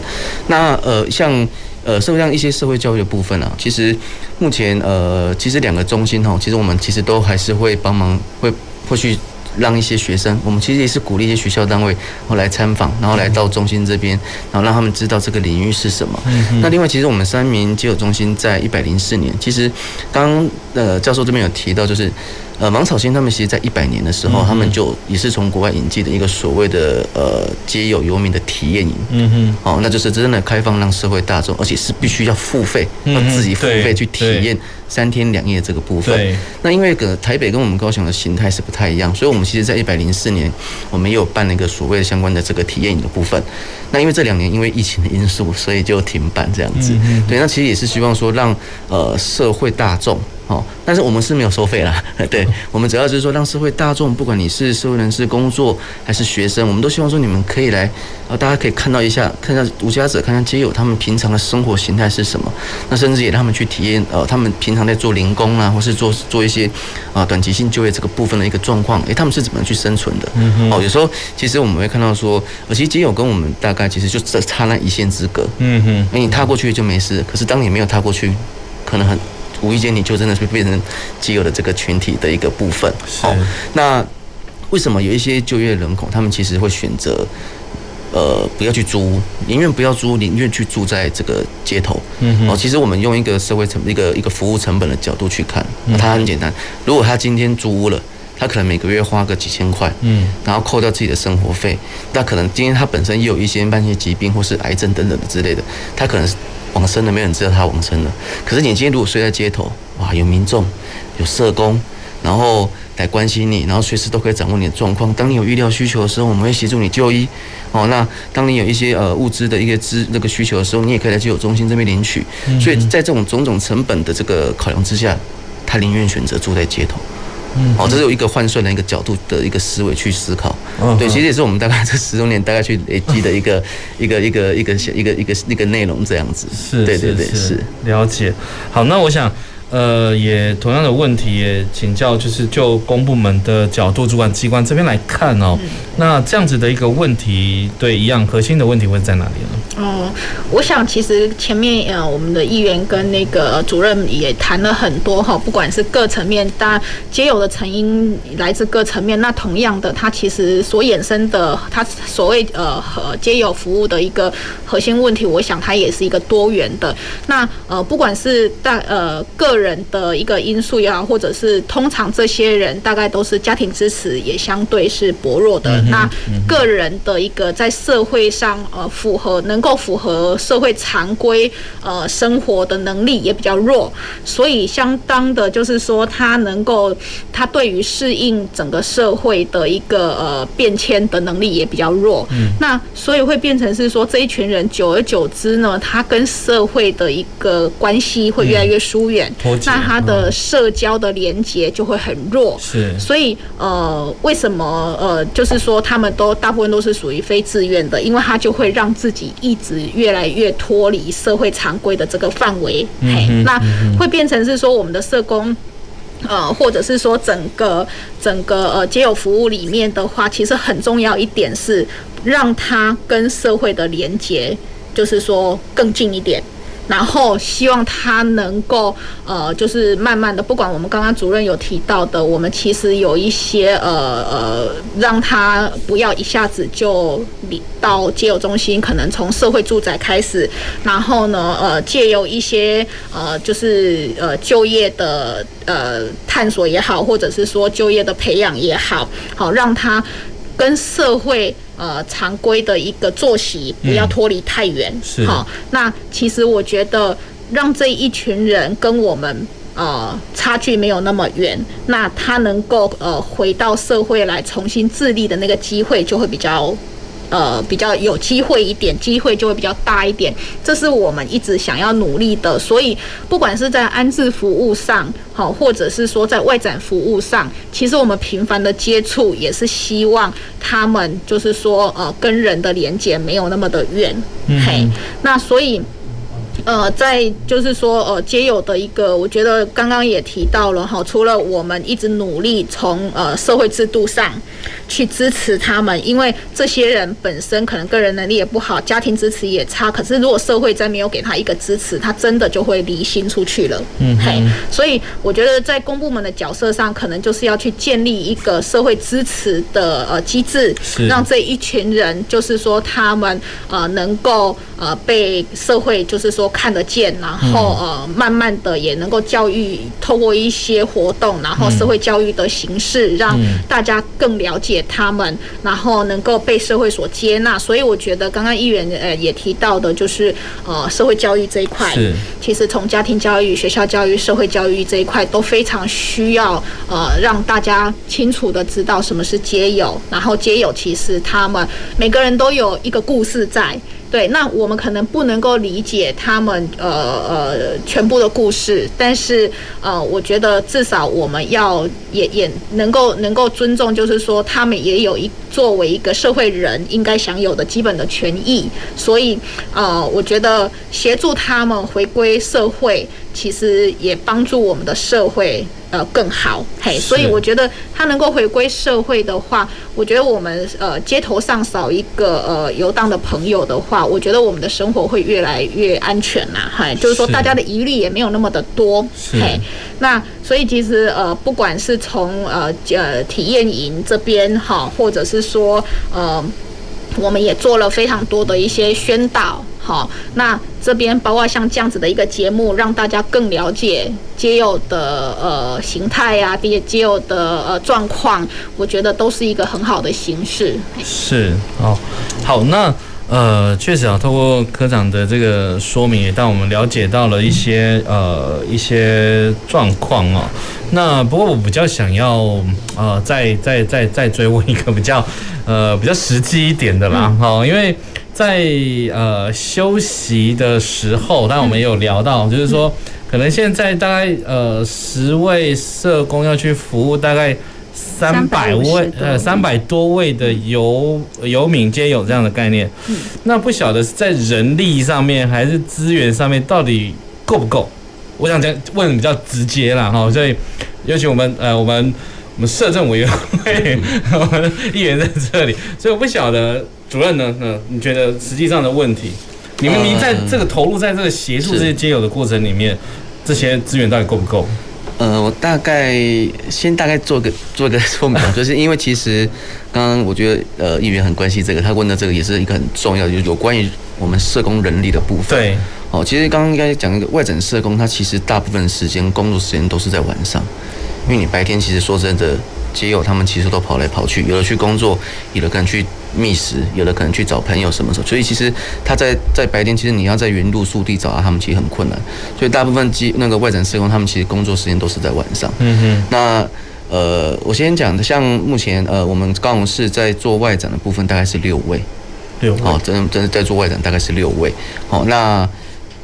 那呃，像呃社会上一些社会教育的部分啊，其实目前呃，其实两个中心哈，其实我们其实都还是会帮忙，会会去让一些学生，我们其实也是鼓励一些学校单位后来参访，然后来到中心这边，然后让他们知道这个领域是什么。那另外，其实我们三民街友中心在一百零四年，其实刚呃教授这边有提到，就是。呃，王草心他们其实，在一百年的时候，他们就也是从国外引进的一个所谓的呃街友游民的体验营，嗯哼，哦，那就是真的开放让社会大众，而且是必须要付费，要自己付费去体验三天两夜这个部分。那因为个台北跟我们高雄的形态是不太一样，所以我们其实在一百零四年，我们也有办了一个所谓的相关的这个体验营的部分。那因为这两年因为疫情的因素，所以就停办这样子。对，那其实也是希望说让呃社会大众。哦，但是我们是没有收费啦，对，我们主要就是说让社会大众，不管你是社会人士、工作还是学生，我们都希望说你们可以来，呃，大家可以看到一下，看一下无家者，看看街友他们平常的生活形态是什么，那甚至也让他们去体验，呃，他们平常在做零工啊，或是做做一些啊短期性就业这个部分的一个状况，诶，他们是怎么去生存的？嗯哦，有时候其实我们会看到说，呃，其实街友跟我们大概其实就只差那一线之隔，嗯哼，那你踏过去就没事，可是当你没有踏过去，可能很。无意间你就真的是变成基友的这个群体的一个部分。好，那为什么有一些就业人口，他们其实会选择呃不要去租，宁愿不要租，宁愿去住在这个街头？嗯，哦，其实我们用一个社会成一个一个服务成本的角度去看，它很简单。如果他今天租屋了，他可能每个月花个几千块，嗯，然后扣掉自己的生活费，那可能今天他本身也有一些慢性疾病或是癌症等等的之类的，他可能是。往生了，没有人知道他往生了。可是你今天如果睡在街头，哇，有民众、有社工，然后来关心你，然后随时都可以掌握你的状况。当你有医疗需求的时候，我们会协助你就医。哦，那当你有一些呃物资的一个资那个需求的时候，你也可以来街友中心这边领取。所以在这种种种成本的这个考量之下，他宁愿选择住在街头。嗯，好，这是有一个换算的一个角度的一个思维去思考。嗯，对，其实也是我们大概这十周年大概去累积的一个 一个一个一个一个一个一个内容这样子。是，对对对，是了解。好，那我想。呃，也同样的问题也请教，就是就公部门的角度，主管机关这边来看哦，那这样子的一个问题，对，一样核心的问题会在哪里呢？哦，我想其实前面呃，我们的议员跟那个主任也谈了很多哈，不管是各层面，当然街友的成因来自各层面，那同样的，它其实所衍生的，它所谓呃和皆有服务的一个核心问题，我想它也是一个多元的。那呃，不管是大呃个人。人的一个因素也好，或者是通常这些人大概都是家庭支持也相对是薄弱的。嗯、那个人的一个在社会上呃符合能够符合社会常规呃生活的能力也比较弱，所以相当的就是说他能够他对于适应整个社会的一个呃变迁的能力也比较弱。嗯、那所以会变成是说这一群人久而久之呢，他跟社会的一个关系会越来越疏远。嗯那他的社交的连接就会很弱，是，所以呃，为什么呃，就是说他们都大部分都是属于非自愿的，因为他就会让自己一直越来越脱离社会常规的这个范围，嗯，那会变成是说我们的社工，呃，或者是说整个整个呃街友服务里面的话，其实很重要一点是让他跟社会的连接，就是说更近一点。然后希望他能够呃，就是慢慢的，不管我们刚刚主任有提到的，我们其实有一些呃呃，让他不要一下子就到街友中心，可能从社会住宅开始，然后呢，呃，借由一些呃，就是呃就业的呃探索也好，或者是说就业的培养也好，好让他跟社会。呃，常规的一个作息不要脱离太远，嗯、好。那其实我觉得，让这一群人跟我们呃差距没有那么远，那他能够呃回到社会来重新自立的那个机会就会比较。呃，比较有机会一点，机会就会比较大一点，这是我们一直想要努力的。所以，不管是在安置服务上，好，或者是说在外展服务上，其实我们频繁的接触，也是希望他们就是说，呃，跟人的连接没有那么的远。嗯，嘿，那所以。呃，在就是说，呃，皆有的一个，我觉得刚刚也提到了哈，除了我们一直努力从呃社会制度上去支持他们，因为这些人本身可能个人能力也不好，家庭支持也差，可是如果社会再没有给他一个支持，他真的就会离心出去了。嗯，嘿，所以我觉得在公部门的角色上，可能就是要去建立一个社会支持的呃机制，让这一群人就是说他们呃能够呃被社会就是说。看得见，然后呃，慢慢的也能够教育，透过一些活动，然后社会教育的形式，让大家更了解他们，然后能够被社会所接纳。所以我觉得刚刚议员呃也提到的，就是呃社会教育这一块，其实从家庭教育、学校教育、社会教育这一块都非常需要呃让大家清楚的知道什么是街友，然后街友其实他们每个人都有一个故事在。对，那我们可能不能够理解他们呃呃全部的故事，但是呃，我觉得至少我们要也也能够能够尊重，就是说他们也有一作为一个社会人应该享有的基本的权益，所以呃，我觉得协助他们回归社会，其实也帮助我们的社会。呃，更好，嘿，所以我觉得他能够回归社会的话，我觉得我们呃街头上少一个呃游荡的朋友的话，我觉得我们的生活会越来越安全呐，嗨，就是说大家的疑虑也没有那么的多，嘿，那所以其实呃不管是从呃呃体验营这边哈，或者是说呃我们也做了非常多的一些宣导。好，那这边包括像这样子的一个节目，让大家更了解街友的呃形态呀，这些街友的呃状况，我觉得都是一个很好的形式。是哦，好，那呃，确实啊，透过科长的这个说明，也让我们了解到了一些呃一些状况哦。那不过我比较想要呃再再再再追问一个比较呃比较实际一点的啦，哈、嗯，因为。在呃休息的时候，当然我们也有聊到，就是说可能现在大概呃十位社工要去服务大概三百位呃三百多位的游游民皆有这样的概念，那不晓得是在人力上面还是资源上面到底够不够？我想讲问比较直接啦哈，所以尤其我们呃我们我们社政委员会 我们的议员在这里，所以我不晓得。主任呢？嗯，你觉得实际上的问题，你们您在这个投入在这个协助这些街友的过程里面，这些资源到底够不够？呃，我大概先大概做个做个说明，就是因为其实刚刚我觉得呃议员很关心这个，他问的这个也是一个很重要的，就是有关于我们社工人力的部分。对，哦，其实刚刚应该讲一个外展社工，他其实大部分时间工作时间都是在晚上，因为你白天其实说真的。街友他们其实都跑来跑去，有的去工作，有的可能去觅食，有的可能去找朋友什么时候。所以其实他在在白天，其实你要在原路速地找到他们，其实很困难。所以大部分机那个外展社工，他们其实工作时间都是在晚上。嗯哼。那呃，我先讲的，像目前呃，我们高雄市在做外展的部分大概是六位，六位哦，真的真的在做外展大概是六位。好，那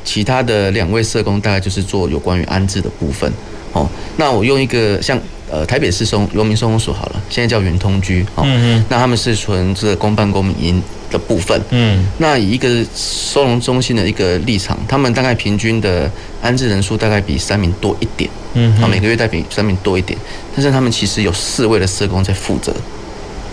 其他的两位社工大概就是做有关于安置的部分。哦，那我用一个像。呃，台北市松游民收容所好了，现在叫圆通居哦。嗯，那他们是纯这个公办公民营的部分。嗯。那以一个收容中心的一个立场，他们大概平均的安置人数大概比三民多一点。嗯。啊，每个月大概比三民多一点，但是他们其实有四位的社工在负责。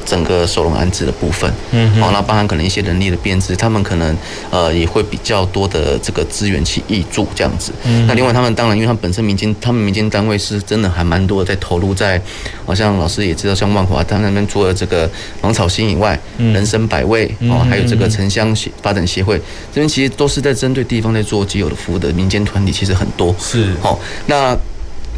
整个收容安置的部分，嗯哼，好，那包含可能一些人力的编制，他们可能呃也会比较多的这个资源去挹注这样子。嗯，那另外他们当然，因为他们本身民间，他们民间单位是真的还蛮多的在投入在，好像老师也知道，像万华他们那边做了这个芒草心以外，嗯，人生百味哦，还有这个城乡协发展协会这边其实都是在针对地方在做既有的服务的民间团体，其实很多。是。好那。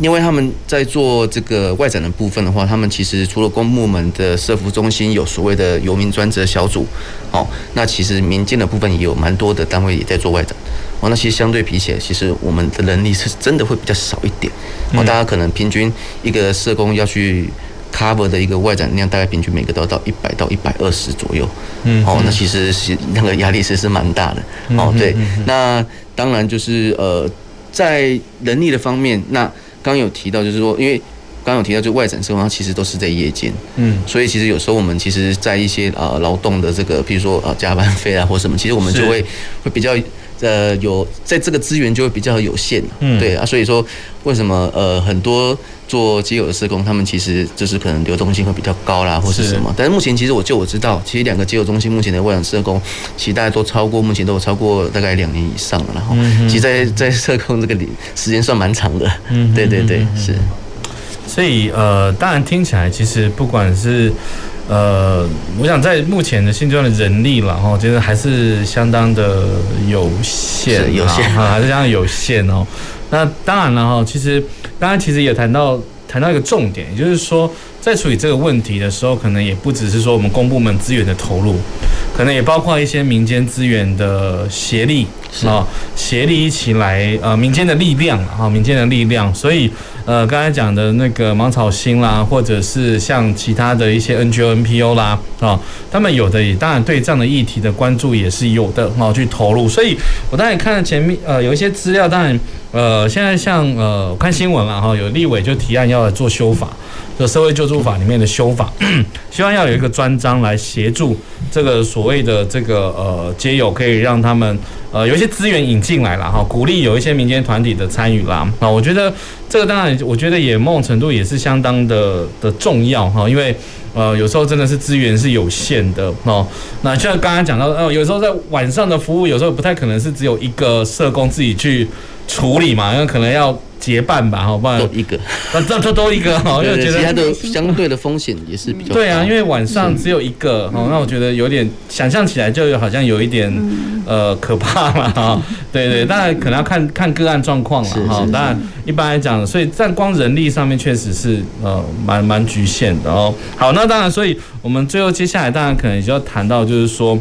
因为他们在做这个外展的部分的话，他们其实除了公部门的社福中心有所谓的游民专责小组，哦，那其实民间的部分也有蛮多的单位也在做外展，哦，那其实相对比起来，其实我们的人力是真的会比较少一点，哦，大家可能平均一个社工要去 cover 的一个外展量，大概平均每个都要到一百到一百二十左右，嗯，哦，那其实是那个压力是是蛮大的，哦，对，那当然就是呃，在人力的方面，那刚有提到，就是说，因为刚有提到，就外展生活，它其实都是在夜间，嗯，所以其实有时候我们其实，在一些呃劳动的这个，譬如说呃加班费啊或什么，其实我们就会会比较呃有在这个资源就会比较有限，嗯，对啊，所以说为什么呃很多做基友的社工，他们其实就是可能流动性会比较高啦，或是什么，但是目前其实我就我知道，其实两个基友中心目前的外场社工，其实大家都超过目前都有超过大概两年以上了，然后其实在在社工这个里时间算蛮长的，嗯，对对对，是。所以呃，当然听起来其实不管是呃，我想在目前的现阶段的人力了哈，其实还是相当的有限，有限哈，还是相当有限哦。那当然了哈，其实刚刚其实也谈到谈到一个重点，也就是说在处理这个问题的时候，可能也不只是说我们公部门资源的投入，可能也包括一些民间资源的协力啊，协力一起来呃，民间的力量啊，民间的力量，所以。呃，刚才讲的那个芒草心啦，或者是像其他的一些 NGO、NPO 啦，啊，他们有的也当然对这样的议题的关注也是有的，哈，去投入。所以我当然看了前面，呃，有一些资料，当然，呃，现在像呃，我看新闻了哈，有立委就提案要来做修法，就社会救助法里面的修法，希望要有一个专章来协助这个所谓的这个呃街友，可以让他们。呃，有一些资源引进来了哈，鼓励有一些民间团体的参与啦。啊，我觉得这个当然，我觉得也某种程度也是相当的的重要哈，因为呃，有时候真的是资源是有限的哦。那像刚刚讲到，呃，有时候在晚上的服务，有时候不太可能是只有一个社工自己去处理嘛，因为可能要。结伴吧，好不然？都一个，那这这都一个哈，因为觉得其他的相对的风险也是比较对啊，因为晚上只有一个哦，那我觉得有点想象起来就好像有一点呃可怕了哈。对对，当然可能要看看个案状况了哈。当然一般来讲，所以在光人力上面确实是呃蛮蛮局限的哦。好，那当然，所以我们最后接下来当然可能就要谈到就是说，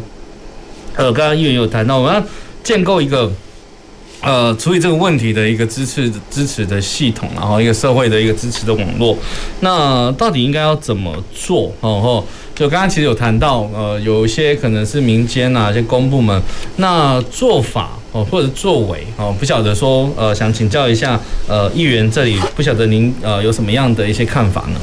呃，刚刚议员有谈到我们要建构一个。呃，处理这个问题的一个支持支持的系统，然后一个社会的一个支持的网络，那到底应该要怎么做？哦，就刚刚其实有谈到，呃，有一些可能是民间啊，一些公部门，那做法哦，或者作为哦，不晓得说，呃，想请教一下，呃，议员这里不晓得您呃有什么样的一些看法呢？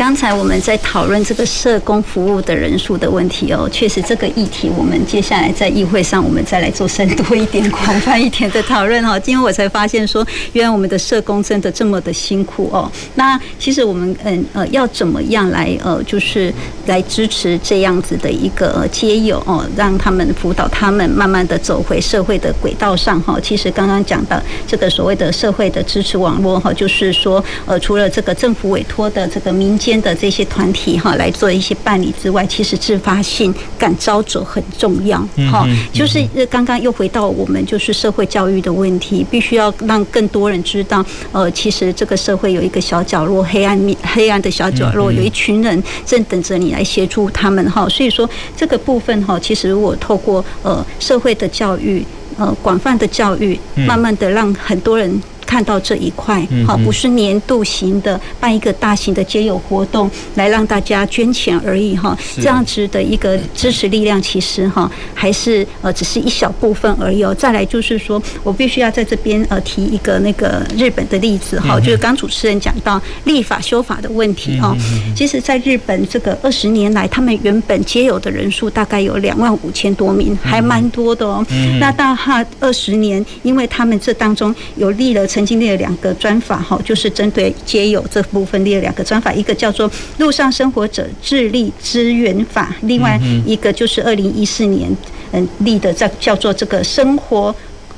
刚才我们在讨论这个社工服务的人数的问题哦，确实这个议题我们接下来在议会上我们再来做深多一点、广泛一点的讨论哦。今天我才发现说，原来我们的社工真的这么的辛苦哦。那其实我们嗯呃要怎么样来呃就是来支持这样子的一个接友哦，让他们辅导他们慢慢的走回社会的轨道上哈。其实刚刚讲到这个所谓的社会的支持网络哈，就是说呃除了这个政府委托的这个民间。的这些团体哈来做一些办理之外，其实自发性感召者很重要哈。就是刚刚又回到我们就是社会教育的问题，必须要让更多人知道，呃，其实这个社会有一个小角落，黑暗面黑暗的小角落，有一群人正等着你来协助他们哈。所以说这个部分哈，其实如果透过呃社会的教育，呃广泛的教育，慢慢的让很多人。看到这一块，好，不是年度型的办一个大型的街友活动来让大家捐钱而已哈，这样子的一个支持力量，其实哈还是呃只是一小部分而已。再来就是说我必须要在这边呃提一个那个日本的例子哈，就是刚主持人讲到立法修法的问题哈。其实，在日本这个二十年来，他们原本街友的人数大概有两万五千多名，还蛮多的哦。那到他二十年，因为他们这当中有立了成。曾经列了两个专法哈，就是针对街友这部分列了两个专法，一个叫做《路上生活者智力支援法》，另外一个就是二零一四年嗯立的叫叫做这个生活。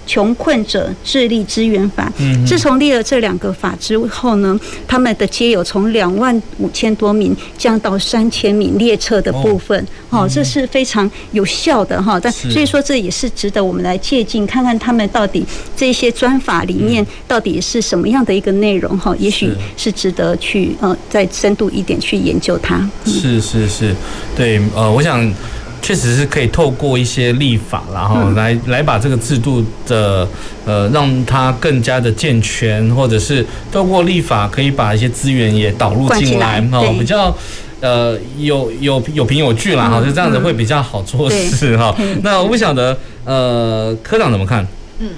穷困者智力支援法，嗯自从立了这两个法之后呢，他们的街友从两万五千多名降到三千名列册的部分，哦，这是非常有效的哈。但所以说这也是值得我们来借鉴，看看他们到底这些专法里面到底是什么样的一个内容哈，也许是值得去呃再深度一点去研究它。是是是，对呃，我想。确实是可以透过一些立法，然后来来把这个制度的呃，让它更加的健全，或者是透过立法可以把一些资源也导入进来，哦，比较呃有有有凭有据啦，哈，就这样子会比较好做事哈。那我不晓得呃，科长怎么看？嗯，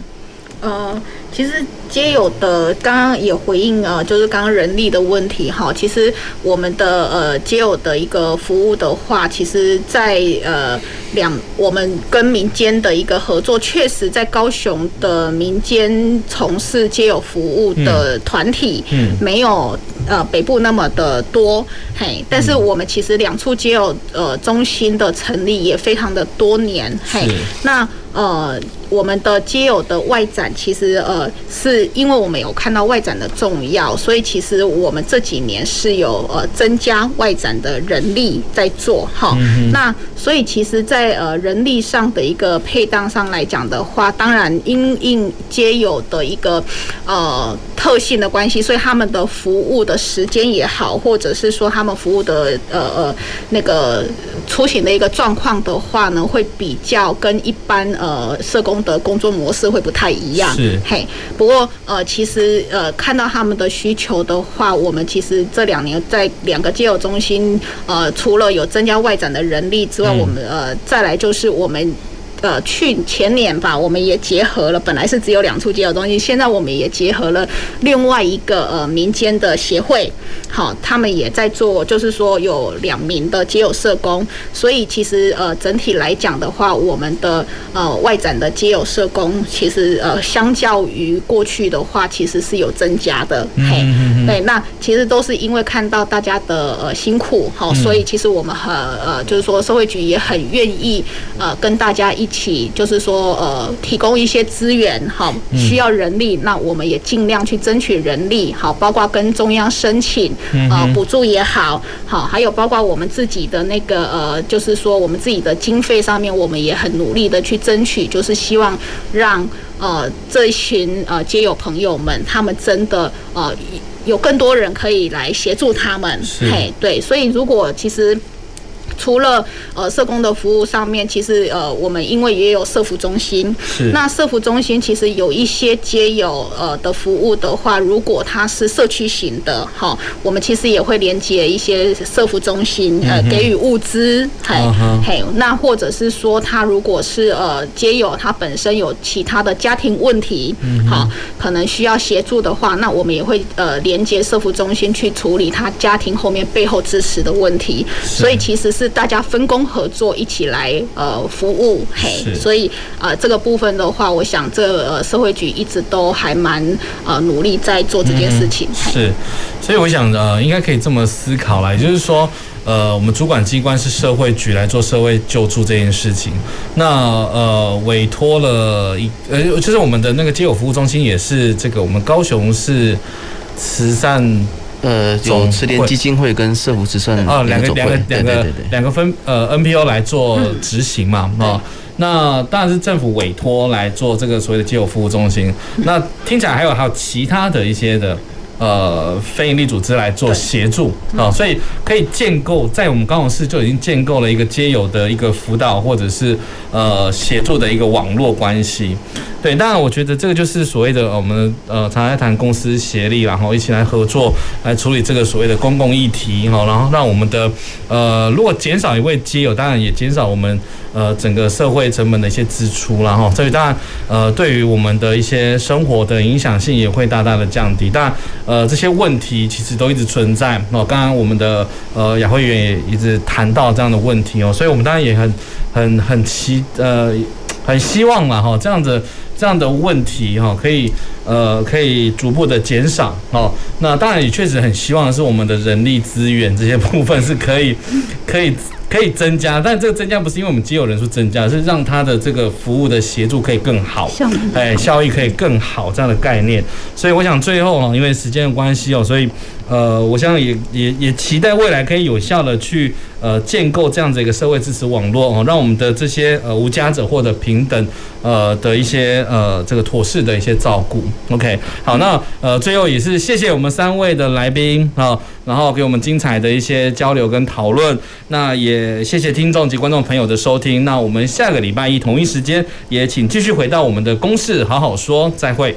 呃。其实街友的刚刚也回应啊，就是刚刚人力的问题哈。其实我们的呃街友的一个服务的话，其实在呃两我们跟民间的一个合作，确实在高雄的民间从事街友服务的团体，嗯，没有呃北部那么的多，嘿。但是我们其实两处街友呃中心的成立也非常的多年，嘿。那呃我们的街友的外展，其实呃。是因为我们有看到外展的重要，所以其实我们这几年是有呃增加外展的人力在做哈。那所以其实，在呃人力上的一个配当上来讲的话，当然因应街友的一个呃特性的关系，所以他们的服务的时间也好，或者是说他们服务的呃呃那个出行的一个状况的话呢，会比较跟一般呃社工的工作模式会不太一样。是，嘿。不过，呃，其实，呃，看到他们的需求的话，我们其实这两年在两个街友中心，呃，除了有增加外展的人力之外，我们呃，再来就是我们。呃，去前年吧，我们也结合了，本来是只有两处街友中心，现在我们也结合了另外一个呃民间的协会，好，他们也在做，就是说有两名的街友社工，所以其实呃整体来讲的话，我们的呃外展的街友社工，其实呃相较于过去的话，其实是有增加的，嘿，对，那其实都是因为看到大家的呃辛苦，好，所以其实我们很呃就是说社会局也很愿意呃跟大家一起。就是说，呃，提供一些资源，好，需要人力，那我们也尽量去争取人力，好，包括跟中央申请，呃，补助也好，好，还有包括我们自己的那个，呃，就是说我们自己的经费上面，我们也很努力的去争取，就是希望让呃这一群呃街友朋友们，他们真的呃有更多人可以来协助他们，嘿，对，所以如果其实。除了呃社工的服务上面，其实呃我们因为也有社服中心，是。那社服中心其实有一些街友呃的服务的话，如果它是社区型的哈，我们其实也会连接一些社服中心呃给予物资，嘿嘿，那或者是说他如果是呃街友他本身有其他的家庭问题，好可能需要协助的话，那我们也会呃连接社服中心去处理他家庭后面背后支持的问题，所以其实是。是大家分工合作一起来呃服务嘿，所以呃这个部分的话，我想这呃社会局一直都还蛮呃努力在做这件事情。嗯、是，所以我想呃应该可以这么思考来，就是说呃我们主管机关是社会局来做社会救助这件事情，那呃委托了一呃就是我们的那个街友服务中心也是这个我们高雄市慈善。呃，有慈联基金会跟社福慈善啊，两个两个两个两个分呃 NPO 来做执行嘛啊、哦，那当然是政府委托来做这个所谓的基友服务中心。那听起来还有还有其他的一些的呃非营利组织来做协助啊、哦，所以可以建构在我们高雄市就已经建构了一个街友的一个辅导或者是呃协助的一个网络关系。对，当然，我觉得这个就是所谓的我们呃，常常在谈公司协力，然后一起来合作来处理这个所谓的公共议题哈，然后让我们的呃，如果减少一位街友，当然也减少我们呃整个社会成本的一些支出然后，所以当然呃，对于我们的一些生活的影响性也会大大的降低。当然呃，这些问题其实都一直存在哦。刚刚我们的呃雅慧员也一直谈到这样的问题哦，所以我们当然也很很很期呃。很希望嘛哈，这样子这样的问题哈，可以呃可以逐步的减少哦。那当然也确实很希望是我们的人力资源这些部分是可以可以。可以增加，但这个增加不是因为我们机友人数增加，是让他的这个服务的协助可以更好，哎，效益可以更好这样的概念。所以我想最后哈，因为时间的关系哦，所以呃，我想也也也期待未来可以有效的去呃建构这样子一个社会支持网络哦，让我们的这些呃无家者获得平等呃的一些呃这个妥适的一些照顾。OK，好，那呃最后也是谢谢我们三位的来宾啊，然后给我们精彩的一些交流跟讨论，那也。谢谢听众及观众朋友的收听，那我们下个礼拜一同一时间也请继续回到我们的公事好好说，再会。